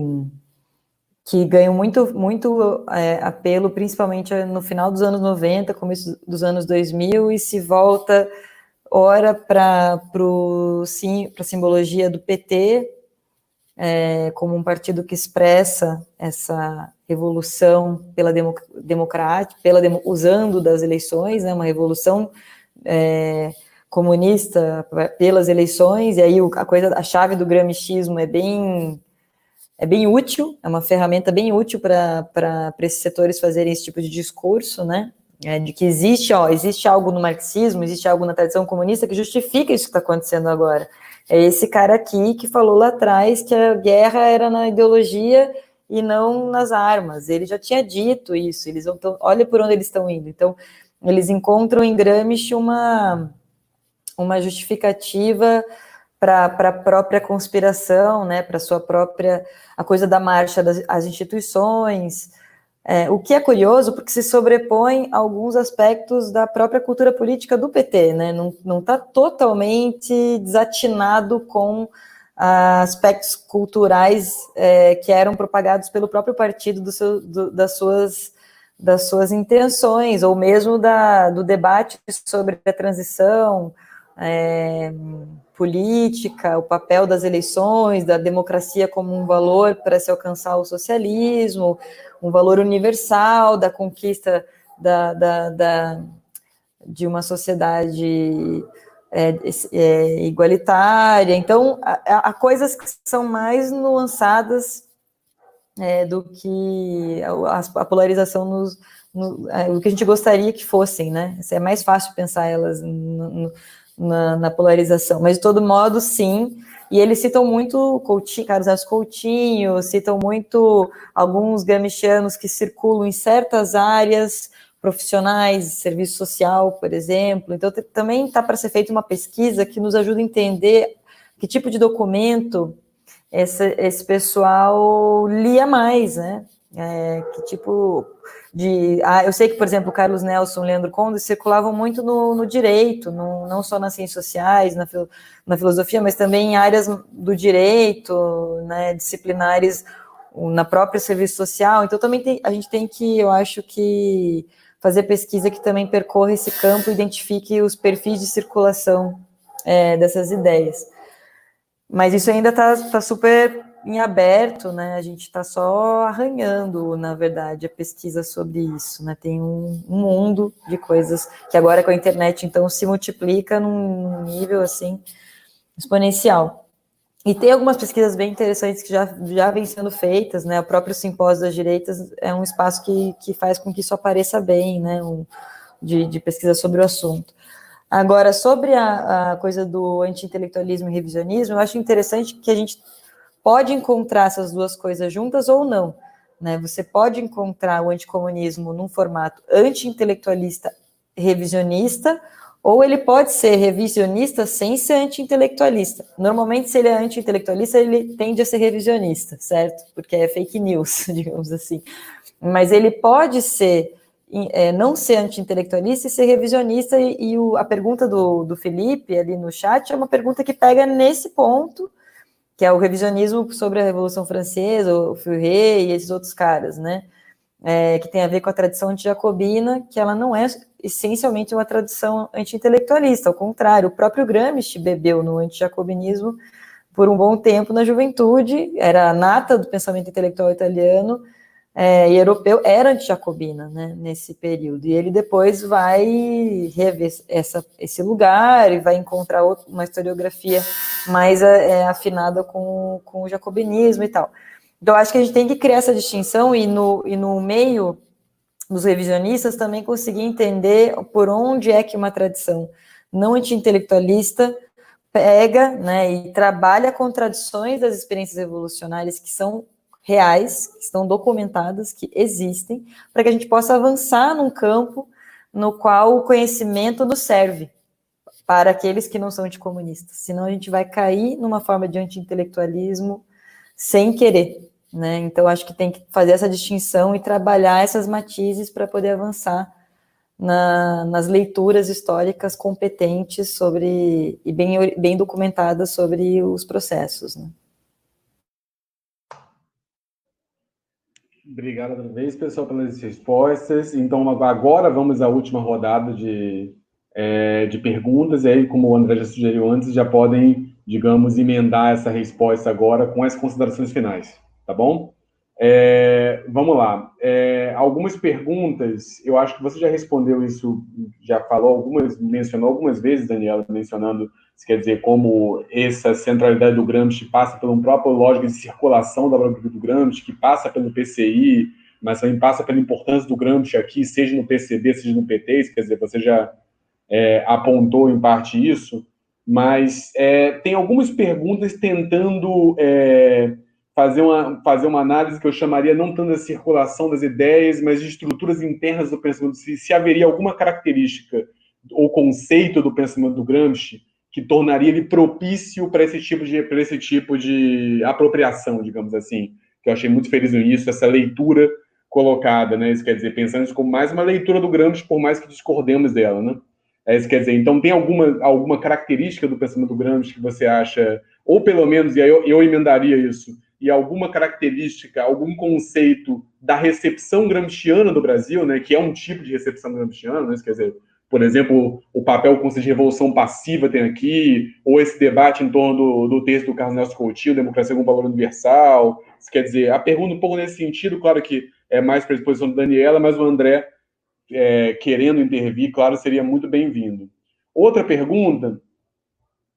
que muito, muito é, apelo, principalmente no final dos anos 90, começo dos anos 2000, e se volta, ora, para a simbologia do PT, é, como um partido que expressa essa revolução pela democrática, pela usando das eleições, né, uma revolução é, comunista pelas eleições, e aí a coisa, a chave do gramichismo é bem é bem útil, é uma ferramenta bem útil para esses setores fazerem esse tipo de discurso, né? É, de que existe, ó, existe algo no marxismo, existe algo na tradição comunista que justifica isso que está acontecendo agora. É esse cara aqui que falou lá atrás que a guerra era na ideologia e não nas armas. Ele já tinha dito isso. Eles vão, olha por onde eles estão indo. Então, eles encontram em Gramsci uma uma justificativa para a própria conspiração, né, para sua própria a coisa da marcha das as instituições, é, o que é curioso porque se sobrepõe alguns aspectos da própria cultura política do PT, né, não está totalmente desatinado com ah, aspectos culturais é, que eram propagados pelo próprio partido do seu, do, das suas das suas intenções ou mesmo da, do debate sobre a transição é, política, o papel das eleições, da democracia como um valor para se alcançar o socialismo, um valor universal da conquista da, da, da de uma sociedade é, é, igualitária. Então, há, há, coisas que são mais nuançadas é, do que a, a polarização nos, no, é, o que a gente gostaria que fossem, né? É mais fácil pensar elas no, na, na, polarização, mas de todo modo, sim. E eles citam muito Coutinho, Carlos Alves Coutinho, citam muito alguns gamichianos que circulam em certas áreas profissionais, serviço social, por exemplo. Então, também está para ser feita uma pesquisa que nos ajuda a entender que tipo de documento esse, esse pessoal lia mais, né? É, que tipo de. Ah, eu sei que, por exemplo, Carlos Nelson, Leandro Conde circulavam muito no, no direito, no, não só nas ciências sociais, na, na filosofia, mas também em áreas do direito, né, disciplinares na própria serviço social. Então, também tem, a gente tem que, eu acho que, fazer pesquisa que também percorra esse campo e identifique os perfis de circulação é, dessas ideias. Mas isso ainda está tá super em aberto, né? A gente está só arranhando, na verdade, a pesquisa sobre isso, né? Tem um, um, mundo de coisas que agora com a internet, então, se multiplica num nível, assim, exponencial. E tem algumas pesquisas bem interessantes que já, já vêm sendo feitas, né? O próprio Simpósio das Direitas é um espaço que, que faz com que isso apareça bem, né? Um, de, de pesquisa sobre o assunto. Agora, sobre a, a coisa do anti-intelectualismo e revisionismo, eu acho interessante que a gente pode encontrar essas duas coisas juntas ou não. Né? Você pode encontrar o anticomunismo num formato anti-intelectualista revisionista, ou ele pode ser revisionista sem ser anti-intelectualista. Normalmente, se ele é anti-intelectualista, ele tende a ser revisionista, certo? Porque é fake news, digamos assim. Mas ele pode ser é, não ser anti-intelectualista e ser revisionista, e, e o, a pergunta do, do Felipe ali no chat é uma pergunta que pega nesse ponto, que é o revisionismo sobre a Revolução Francesa, o Fourier e esses outros caras, né? É, que tem a ver com a tradição anti-jacobina, que ela não é essencialmente uma tradição anti-intelectualista, ao contrário, o próprio Gramsci bebeu no anti-jacobinismo por um bom tempo na juventude, era a nata do pensamento intelectual italiano, é, e europeu era anti-jacobina né, nesse período. E ele depois vai rever essa, esse lugar e vai encontrar outra, uma historiografia mais é, é, afinada com, com o jacobinismo e tal. Então, acho que a gente tem que criar essa distinção e no, e no meio dos revisionistas também conseguir entender por onde é que uma tradição não anti-intelectualista pega né, e trabalha contradições das experiências revolucionárias que são reais, que estão documentadas, que existem, para que a gente possa avançar num campo no qual o conhecimento nos serve para aqueles que não são anticomunistas. Senão a gente vai cair numa forma de anti-intelectualismo sem querer. Né? Então, acho que tem que fazer essa distinção e trabalhar essas matizes para poder avançar na, nas leituras históricas competentes sobre e bem, bem documentadas sobre os processos. Né?
Obrigado outra vez, pessoal, pelas respostas. Então, agora vamos à última rodada de, é, de perguntas. E aí, como o André já sugeriu antes, já podem, digamos, emendar essa resposta agora com as considerações finais. Tá bom? É, vamos lá. É, algumas perguntas, eu acho que você já respondeu isso, já falou algumas, mencionou algumas vezes, Daniela, mencionando, quer dizer, como essa centralidade do Gramsci passa por um próprio lógico de circulação da própria do Gramsci, que passa pelo PCI, mas também passa pela importância do Gramsci aqui, seja no PCB, seja no PT, quer dizer, você já é, apontou em parte isso, mas é, tem algumas perguntas tentando é, fazer uma, fazer uma análise que eu chamaria não tanto da circulação das ideias, mas de estruturas internas do pensamento, se, se haveria alguma característica ou conceito do pensamento do Gramsci que tornaria ele propício para esse tipo de para esse tipo de apropriação, digamos assim. Que eu achei muito feliz nisso, essa leitura colocada, né? Isso quer dizer, pensando isso como mais uma leitura do Gramsci, por mais que discordemos dela, né? É isso quer dizer, então tem alguma, alguma característica do pensamento do Gramsci que você acha, ou pelo menos, e aí eu, eu emendaria isso, e alguma característica, algum conceito da recepção gramsciana do Brasil, né, que é um tipo de recepção gramsciana, né, quer dizer, por exemplo, o papel o de Revolução Passiva tem aqui, ou esse debate em torno do, do texto do Carlos Nelson Coutinho, Democracia como Valor Universal, isso quer dizer, a pergunta um pouco nesse sentido, claro que é mais para a exposição da Daniela, mas o André, é, querendo intervir, claro, seria muito bem-vindo. Outra pergunta,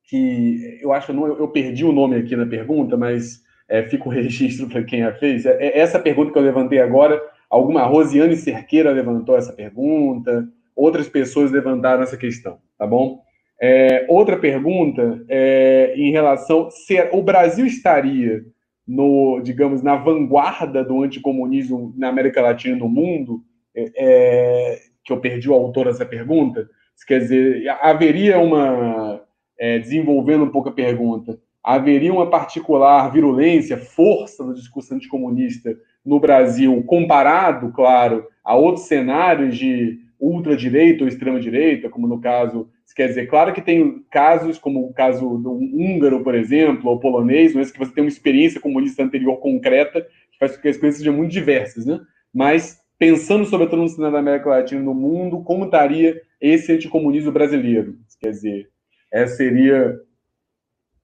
que eu acho que eu, não, eu perdi o nome aqui na pergunta, mas é, fica o registro para quem a fez. É, é, essa pergunta que eu levantei agora, alguma Rosiane Cerqueira levantou essa pergunta, outras pessoas levantaram essa questão, tá bom? É, outra pergunta é em relação se o Brasil estaria no, digamos, na vanguarda do anticomunismo na América Latina e no mundo, é, é que eu perdi o autor dessa pergunta, quer dizer, haveria uma, é, desenvolvendo um pouco a pergunta, haveria uma particular virulência, força do discurso anticomunista no Brasil, comparado, claro, a outros cenários de ultradireita ou extrema-direita, como no caso. Quer dizer, claro que tem casos, como o caso do húngaro, por exemplo, ou polonês, mas que você tem uma experiência comunista anterior concreta, que faz com que as coisas sejam muito diversas, né? Mas, pensando sobre o cenário da América Latina no mundo, como estaria esse anticomunismo brasileiro? Quer dizer, essa seria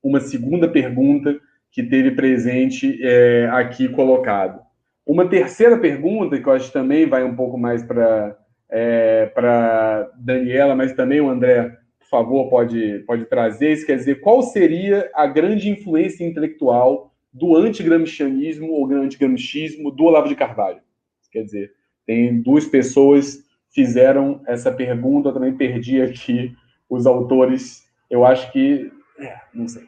uma segunda pergunta que teve presente é, aqui colocado. Uma terceira pergunta, que eu acho que também vai um pouco mais para é, para Daniela, mas também o André, por favor, pode, pode trazer isso. Quer dizer, qual seria a grande influência intelectual do antigramscianismo ou antigramscismo do Olavo de Carvalho? Quer dizer, tem duas pessoas fizeram essa pergunta, eu também perdi aqui os autores. Eu acho que. É, não sei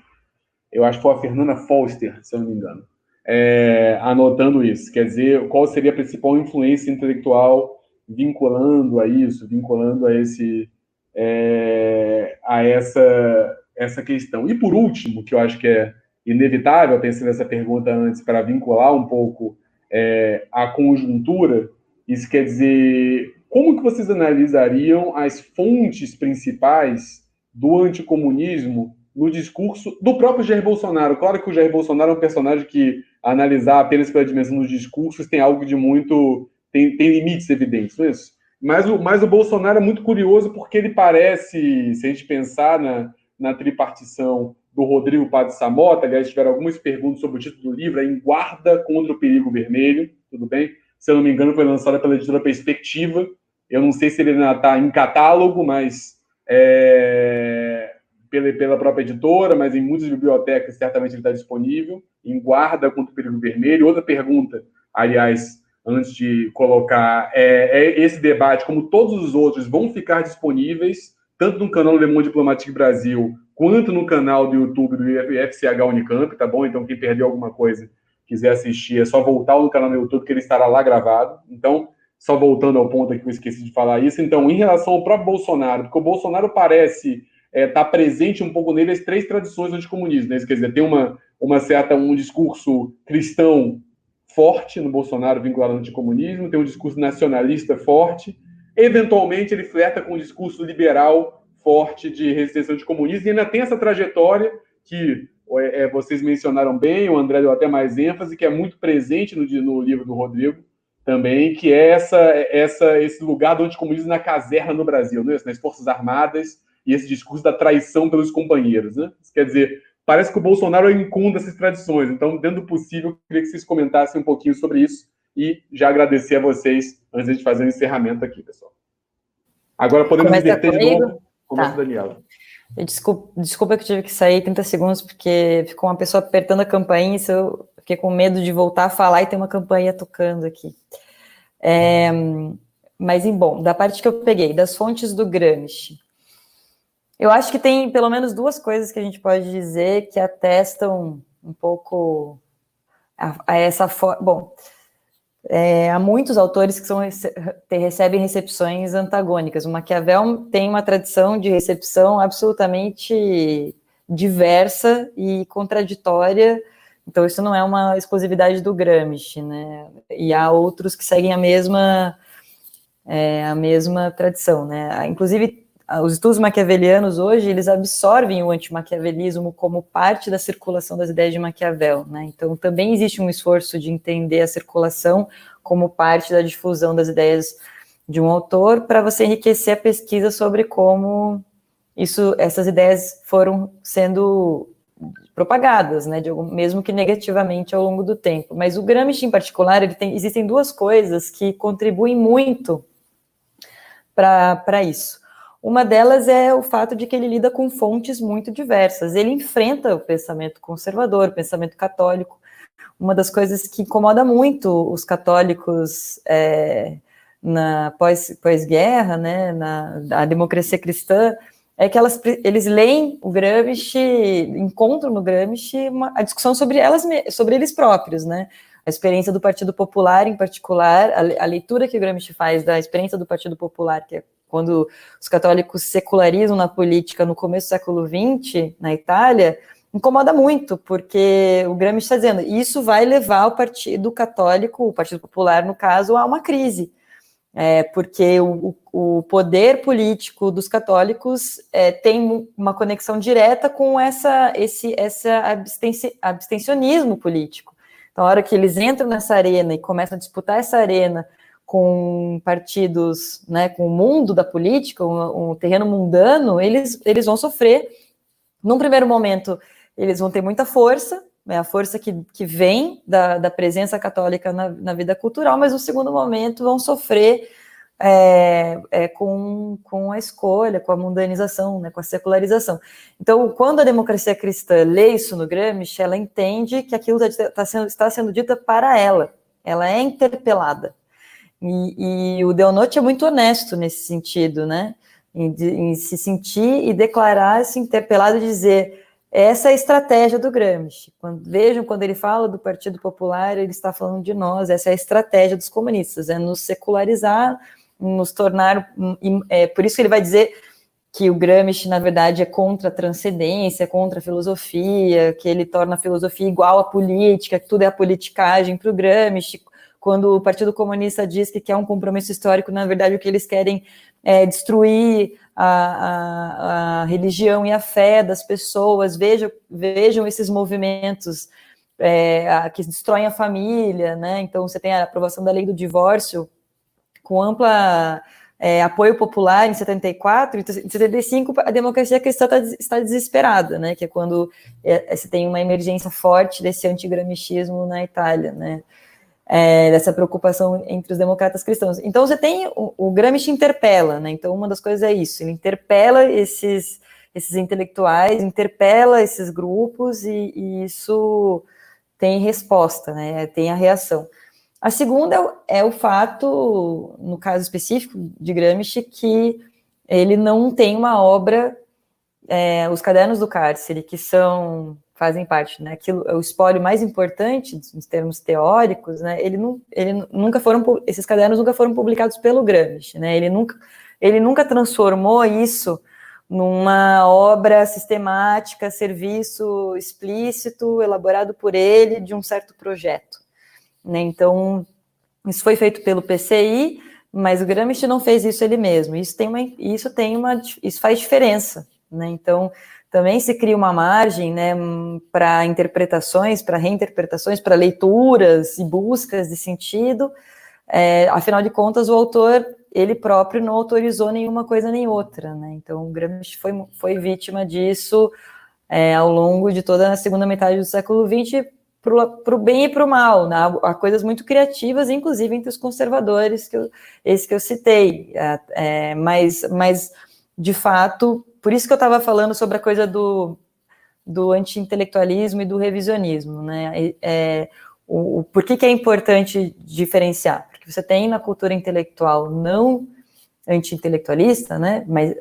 eu acho que foi a Fernanda Foster, se eu não me engano, é, anotando isso. Quer dizer, qual seria a principal influência intelectual vinculando a isso, vinculando a esse é, a essa essa questão. E por último, que eu acho que é inevitável pensar nessa pergunta antes para vincular um pouco é, a conjuntura, isso quer dizer como que vocês analisariam as fontes principais do anticomunismo no discurso do próprio Jair Bolsonaro. Claro que o Jair Bolsonaro é um personagem que, analisar apenas pela dimensão dos discursos, tem algo de muito. Tem, tem limites evidentes, não é isso? Mas o, mas o Bolsonaro é muito curioso porque ele parece, se a gente pensar na, na tripartição do Rodrigo Padre Samota, aliás, tiveram algumas perguntas sobre o título do livro, é Em Guarda contra o Perigo Vermelho, tudo bem? Se eu não me engano, foi lançada pela editora Perspectiva. Eu não sei se ele ainda está em catálogo, mas é, pela, pela própria editora, mas em muitas bibliotecas certamente ele está disponível, em guarda contra o perigo vermelho. Outra pergunta, aliás, antes de colocar, é, é, esse debate, como todos os outros, vão ficar disponíveis tanto no canal Le Monde Diplomatique Brasil, quanto no canal do YouTube do FCH Unicamp, tá bom? Então, quem perdeu alguma coisa, quiser assistir, é só voltar no canal do YouTube, que ele estará lá gravado. Então, só voltando ao ponto aqui que eu esqueci de falar isso, então, em relação ao próprio Bolsonaro, porque o Bolsonaro parece é, tá presente um pouco nele as três tradições anticomunistas. Né? Quer dizer, tem uma, uma certa um discurso cristão forte no Bolsonaro vinculado ao anticomunismo, tem um discurso nacionalista forte, eventualmente ele flerta com um discurso liberal forte de resistência anticomunista e ainda tem essa trajetória que é, vocês mencionaram bem, o André deu até mais ênfase, que é muito presente no, no livro do Rodrigo também, que é essa, essa, esse lugar do anticomunismo na caserna no Brasil, né? nas Forças Armadas, e esse discurso da traição pelos companheiros. Né? Quer dizer, parece que o Bolsonaro incunda essas tradições. Então, dentro do possível, queria que vocês comentassem um pouquinho sobre isso e já agradecer a vocês antes de fazer o encerramento aqui, pessoal. Agora podemos Começa inverter de novo. Começa tá. Daniela.
Desculpa, desculpa que eu tive que sair 30 segundos, porque ficou uma pessoa apertando a campainha, e eu fiquei com medo de voltar a falar e ter uma campainha tocando aqui. É, mas, em bom, da parte que eu peguei, das fontes do Gramsci, eu acho que tem pelo menos duas coisas que a gente pode dizer que atestam um pouco a, a essa forma. Bom, é, há muitos autores que são, recebem recepções antagônicas. O Maquiavel tem uma tradição de recepção absolutamente diversa e contraditória. Então, isso não é uma exclusividade do Gramsci, né? E há outros que seguem a mesma, é, a mesma tradição, né? Inclusive, os estudos maquiavelianos hoje, eles absorvem o antimaquiavelismo como parte da circulação das ideias de Maquiavel, né? Então, também existe um esforço de entender a circulação como parte da difusão das ideias de um autor para você enriquecer a pesquisa sobre como isso, essas ideias foram sendo propagadas, né, de, mesmo que negativamente ao longo do tempo. Mas o Gramsci, em particular, tem, existem duas coisas que contribuem muito para isso. Uma delas é o fato de que ele lida com fontes muito diversas. Ele enfrenta o pensamento conservador, o pensamento católico. Uma das coisas que incomoda muito os católicos é, na pós-guerra, pós né, na democracia cristã, é que elas, eles leem o Gramsci, encontram no Gramsci uma, a discussão sobre elas, sobre eles próprios, né? A experiência do Partido Popular, em particular, a, a leitura que o Gramsci faz da experiência do Partido Popular, que é quando os católicos secularizam na política no começo do século XX, na Itália, incomoda muito, porque o Gramsci está dizendo isso vai levar o Partido Católico, o Partido Popular, no caso, a uma crise. É, porque o, o, poder político dos católicos é, tem uma conexão direta com essa, esse essa abstenci, abstencionismo político. Então, a hora que eles entram nessa arena e começam a disputar essa arena com partidos, né, com o mundo da política, um, um, terreno mundano, eles, eles vão sofrer. Num primeiro momento, eles vão ter muita força, né, a força que, que vem da, da presença católica na, na vida cultural, mas no segundo momento vão sofrer é, é, com, com a escolha, com a mundanização, né, com a secularização. Então, quando a democracia cristã lê isso no Gramsci, ela entende que aquilo está, tá sendo, está sendo dito para ela, ela é interpelada. E, e o Deonote é muito honesto nesse sentido, né? Em, em, se sentir e declarar-se interpelado e dizer essa é a estratégia do Gramsci. Quando, vejam, quando ele fala do Partido Popular, ele está falando de nós, essa é a estratégia dos comunistas, é nos secularizar, nos tornar. É, por isso que ele vai dizer que o Gramsci, na verdade, é contra a transcendência, contra a filosofia, que ele torna a filosofia igual à política, que tudo é a politicagem para o Gramsci, quando o Partido Comunista diz que quer um compromisso histórico, na verdade o que eles querem é destruir a, a, a religião e a fé das pessoas. Vejam, vejam esses movimentos é, a, que destroem a família, né? Então você tem a aprovação da lei do divórcio com ampla é, apoio popular em 74, em 75 a democracia cristã tá, está desesperada, né? Que é quando é, você tem uma emergência forte desse antigramichismo na Itália, né? É, dessa preocupação entre os democratas cristãos. Então você tem o, o Gramsci interpela, né? Então uma das coisas é isso, ele interpela esses esses intelectuais, interpela esses grupos e, e isso tem resposta, né? Tem a reação. A segunda é, é o fato, no caso específico de Gramsci, que ele não tem uma obra, é, os cadernos do cárcere, que são fazem parte, né? Aquilo, o espólio mais importante, em termos teóricos, né? Ele, não, ele nunca foram, esses cadernos nunca foram publicados pelo Gramsci, né? Ele nunca, ele nunca transformou isso numa obra sistemática, serviço explícito, elaborado por ele de um certo projeto, né? Então, isso foi feito pelo PCI, mas o Gramsci não fez isso ele mesmo. Isso tem uma, isso tem uma, isso faz diferença, né? Então, também se cria uma margem né, para interpretações, para reinterpretações, para leituras e buscas de sentido. É, afinal de contas, o autor, ele próprio não autorizou nenhuma coisa nem outra. Né? Então, Gramsci foi, foi vítima disso é, ao longo de toda a segunda metade do século XX, para o bem e para o mal. Né? Há coisas muito criativas, inclusive entre os conservadores, que eu, esse que eu citei. É, é mas, mas, de fato, por isso que eu estava falando sobre a coisa do, do anti-intelectualismo e do revisionismo, né? É, o, o, por que, que é importante diferenciar? Porque você tem na cultura intelectual não anti-intelectualista, né? Mas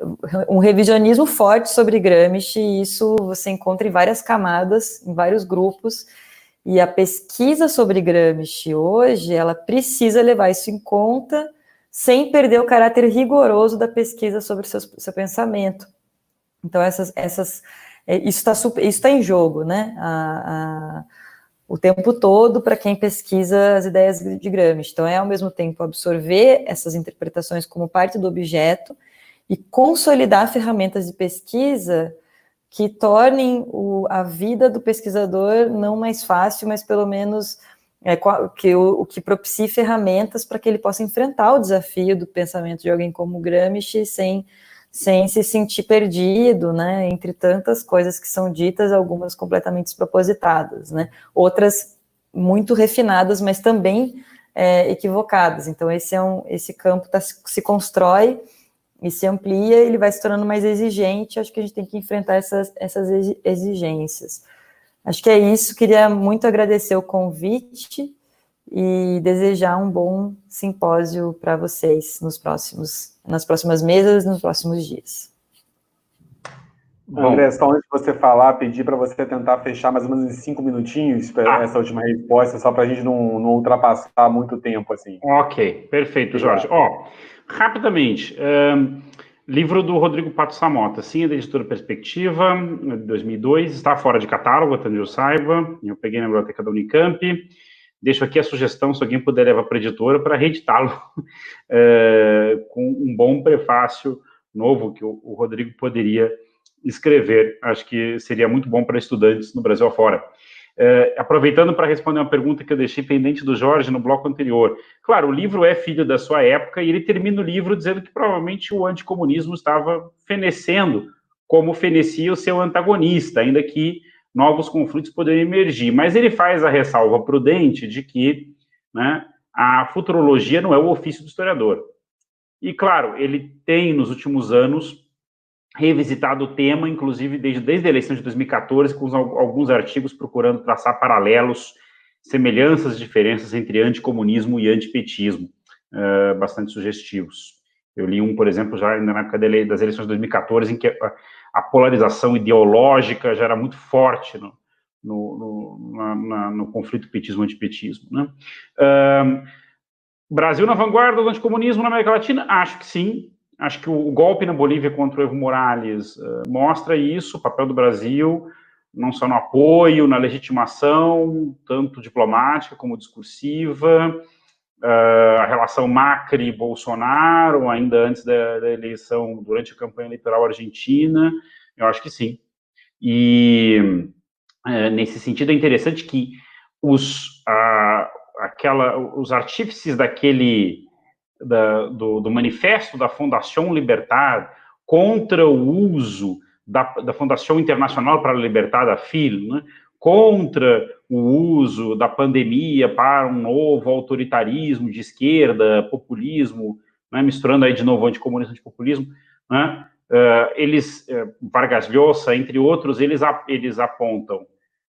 um revisionismo forte sobre Gramsci, e isso você encontra em várias camadas, em vários grupos, e a pesquisa sobre Gramsci hoje, ela precisa levar isso em conta, sem perder o caráter rigoroso da pesquisa sobre o seu, seu pensamento. Então, essas, essas, é, isso está tá em jogo, né? A, a, o tempo todo para quem pesquisa as ideias de Gramsci. Então, é ao mesmo tempo absorver essas interpretações como parte do objeto e consolidar ferramentas de pesquisa que tornem o, a vida do pesquisador não mais fácil, mas pelo menos é, que o, o, que propicie ferramentas para que ele possa enfrentar o desafio do pensamento de alguém como Gramsci sem sem se sentir perdido, né, entre tantas coisas que são ditas, algumas completamente despropositadas, né, outras muito refinadas, mas também é, equivocadas. Então esse é um, esse campo tá, se constrói e se amplia, ele vai se tornando mais exigente. Acho que a gente tem que enfrentar essas, essas exigências. Acho que é isso. Queria muito agradecer o convite e desejar um bom simpósio para vocês nos próximos, nas próximas mesas, nos próximos dias.
Bom. André, só antes de você falar, pedir para você tentar fechar mais ou menos em cinco minutinhos ah. essa última resposta, só para a gente não, não, ultrapassar muito tempo assim.
Ok, perfeito, Jorge. Ó, rapidamente, um, livro do Rodrigo Pato Samota, sim, é da editora Perspectiva, de 2002, está fora de catálogo, até onde eu saiba, eu peguei na biblioteca da Unicamp, Deixo aqui a sugestão, se alguém puder levar para a editora, para reeditá-lo é, com um bom prefácio novo que o, Rodrigo poderia escrever. Acho que seria muito bom para estudantes no Brasil afora. É, aproveitando para responder uma pergunta que eu deixei pendente do Jorge no bloco anterior. Claro, o livro é filho da sua época e ele termina o livro dizendo que provavelmente o anticomunismo estava fenecendo como fenecia o seu antagonista, ainda que novos conflitos poderiam emergir. Mas ele faz a ressalva prudente de que né, a futurologia não é o ofício do historiador. E, claro, ele tem, nos últimos anos, revisitado o tema, inclusive desde, desde a eleição de 2014, com alguns artigos procurando traçar paralelos, semelhanças, diferenças entre anticomunismo e antipetismo, uh, bastante sugestivos. Eu li um, por exemplo, já na época das eleições de 2014, em que a polarização ideológica já era muito forte no, no, no, na, na, no conflito petismo-antipetismo. Né? Uh, Brasil na vanguarda do anticomunismo na América Latina? Acho que sim. Acho que o, o golpe na Bolívia contra o Evo Morales uh, mostra isso, o papel do Brasil, não só no apoio, na legitimação, tanto diplomática como discursiva, uh, a relação Macri-Bolsonaro, ainda antes da, da, eleição, durante a campanha eleitoral argentina, eu acho que sim. E uh, nesse sentido é interessante que os, uh, aquela, os artífices daquele, da, do, do, manifesto da Fundação Libertar contra o uso da, da Fundação Internacional para a Libertar da FIL, né, contra o uso da pandemia para um novo autoritarismo de esquerda, populismo, né, misturando aí de novo anticomunismo e antipopulismo, né, uh, eles, uh, Vargas Llosa, entre outros, eles, eles apontam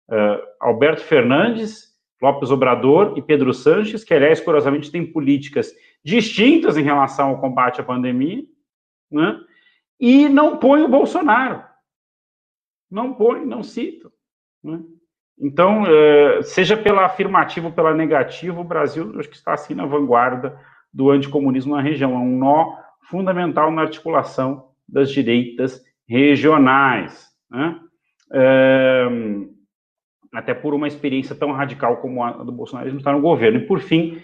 uh, Alberto Fernandes, Lopes Obrador e Pedro Sanches, que, aliás, curiosamente, têm políticas distintas em relação ao combate à pandemia, né, e não põe o Bolsonaro. Não põe, não citam. Né? Então, é, seja pela afirmativa ou pela negativa, o Brasil acho que está assim na vanguarda do anticomunismo na região. É um nó fundamental na articulação das direitas regionais. Né? É, até por uma experiência tão radical como a do bolsonarismo estar no governo. E, por fim,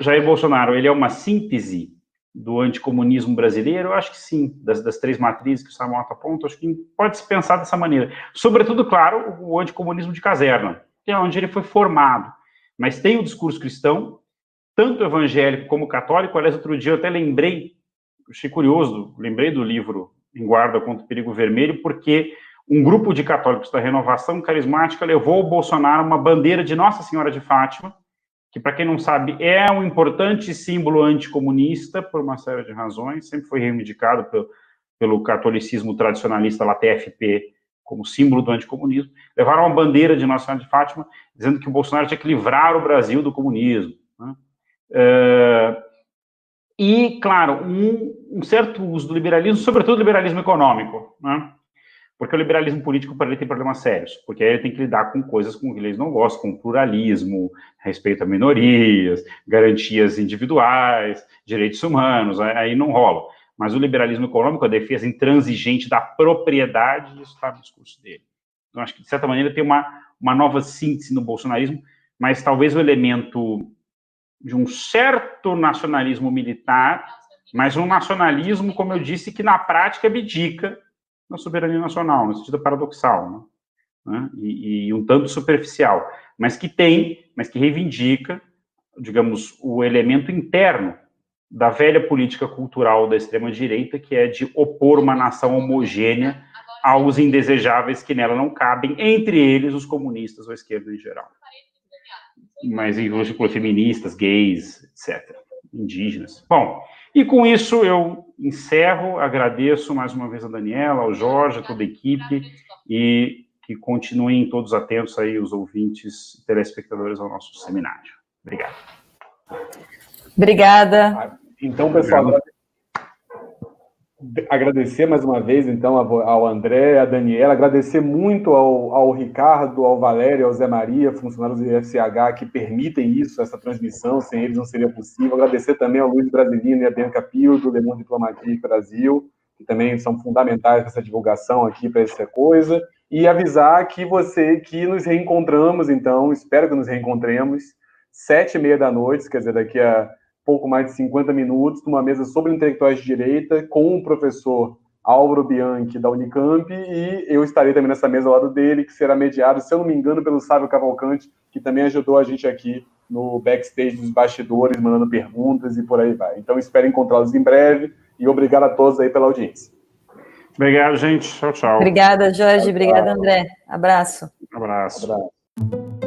Jair Bolsonaro, ele é uma síntese do anticomunismo brasileiro? Eu acho que sim, das, das três matrizes que o Samuel aponta, acho que pode se pensar dessa maneira. Sobretudo, claro, o anticomunismo de caserna, que é onde ele foi formado. Mas tem o discurso cristão, tanto evangélico como católico. Aliás, outro dia eu até lembrei, achei curioso, lembrei do livro Em Guarda contra o Perigo Vermelho, porque um grupo de católicos da renovação carismática levou ao Bolsonaro uma bandeira de Nossa Senhora de Fátima, que, para quem não sabe, é um importante símbolo anticomunista por uma série de razões, sempre foi reivindicado pelo, pelo catolicismo tradicionalista lá TFP como símbolo do anticomunismo, levaram uma bandeira de Nossa Senhora de Fátima dizendo que o Bolsonaro tinha que livrar o Brasil do comunismo. Né? É, e, claro, um, um, certo uso do liberalismo, sobretudo do liberalismo econômico, né? Porque o liberalismo político para ele tem problemas sérios, porque ele tem que lidar com coisas com que eles não gostam, como pluralismo, respeito a minorias, garantias individuais, direitos humanos, aí não rola. Mas o liberalismo econômico, a defesa intransigente da propriedade, isso está no discurso dele. Então, acho que, de certa maneira, tem uma, uma nova síntese no bolsonarismo, mas talvez o elemento de um certo nacionalismo militar, mas um nacionalismo, como eu disse, que na prática abdica na soberania nacional, no sentido paradoxal, né? né? E, e, um tanto superficial, mas que tem, mas que reivindica, digamos, o elemento interno da velha política cultural da extrema-direita, que é de opor uma nação homogênea aos indesejáveis que nela não cabem, entre eles os comunistas ou a esquerda em geral. Mas inclusive feministas, gays, etc., indígenas. Bom, e com isso eu encerro, agradeço mais uma vez a Daniela, ao Jorge, a toda a equipe e que continuem todos atentos aí os ouvintes, telespectadores ao nosso seminário. Obrigado.
Obrigada.
Então, pessoal, Obrigado agradecer mais uma vez, então, ao André, à Daniela, agradecer muito ao, ao Ricardo, ao Valério, ao Zé Maria, funcionários do IFCH, que permitem isso, essa transmissão, sem eles não seria possível. Agradecer também ao Luiz Brasilino e a Bianca Pio, do Le Monde Diplomatique Brasil, que também são fundamentais nessa divulgação aqui para essa coisa. E avisar que você, que nos reencontramos, então, espero que nos reencontremos, sete e meia da noite, quer dizer, daqui a pouco mais de 50 minutos, numa mesa sobre intelectuais de direita, com o professor Álvaro Bianchi, da Unicamp, e eu estarei também nessa mesa ao lado dele, que será mediado, se eu não me engano, pelo Sábio Cavalcante, que também ajudou a gente aqui no backstage dos bastidores, mandando perguntas e por aí vai. Então, espero encontrá-los em breve e obrigado a todos aí pela audiência.
Obrigado, gente. Tchau, tchau.
Obrigada, Jorge. Obrigada, André. Abraço.
Abraço. Abraço.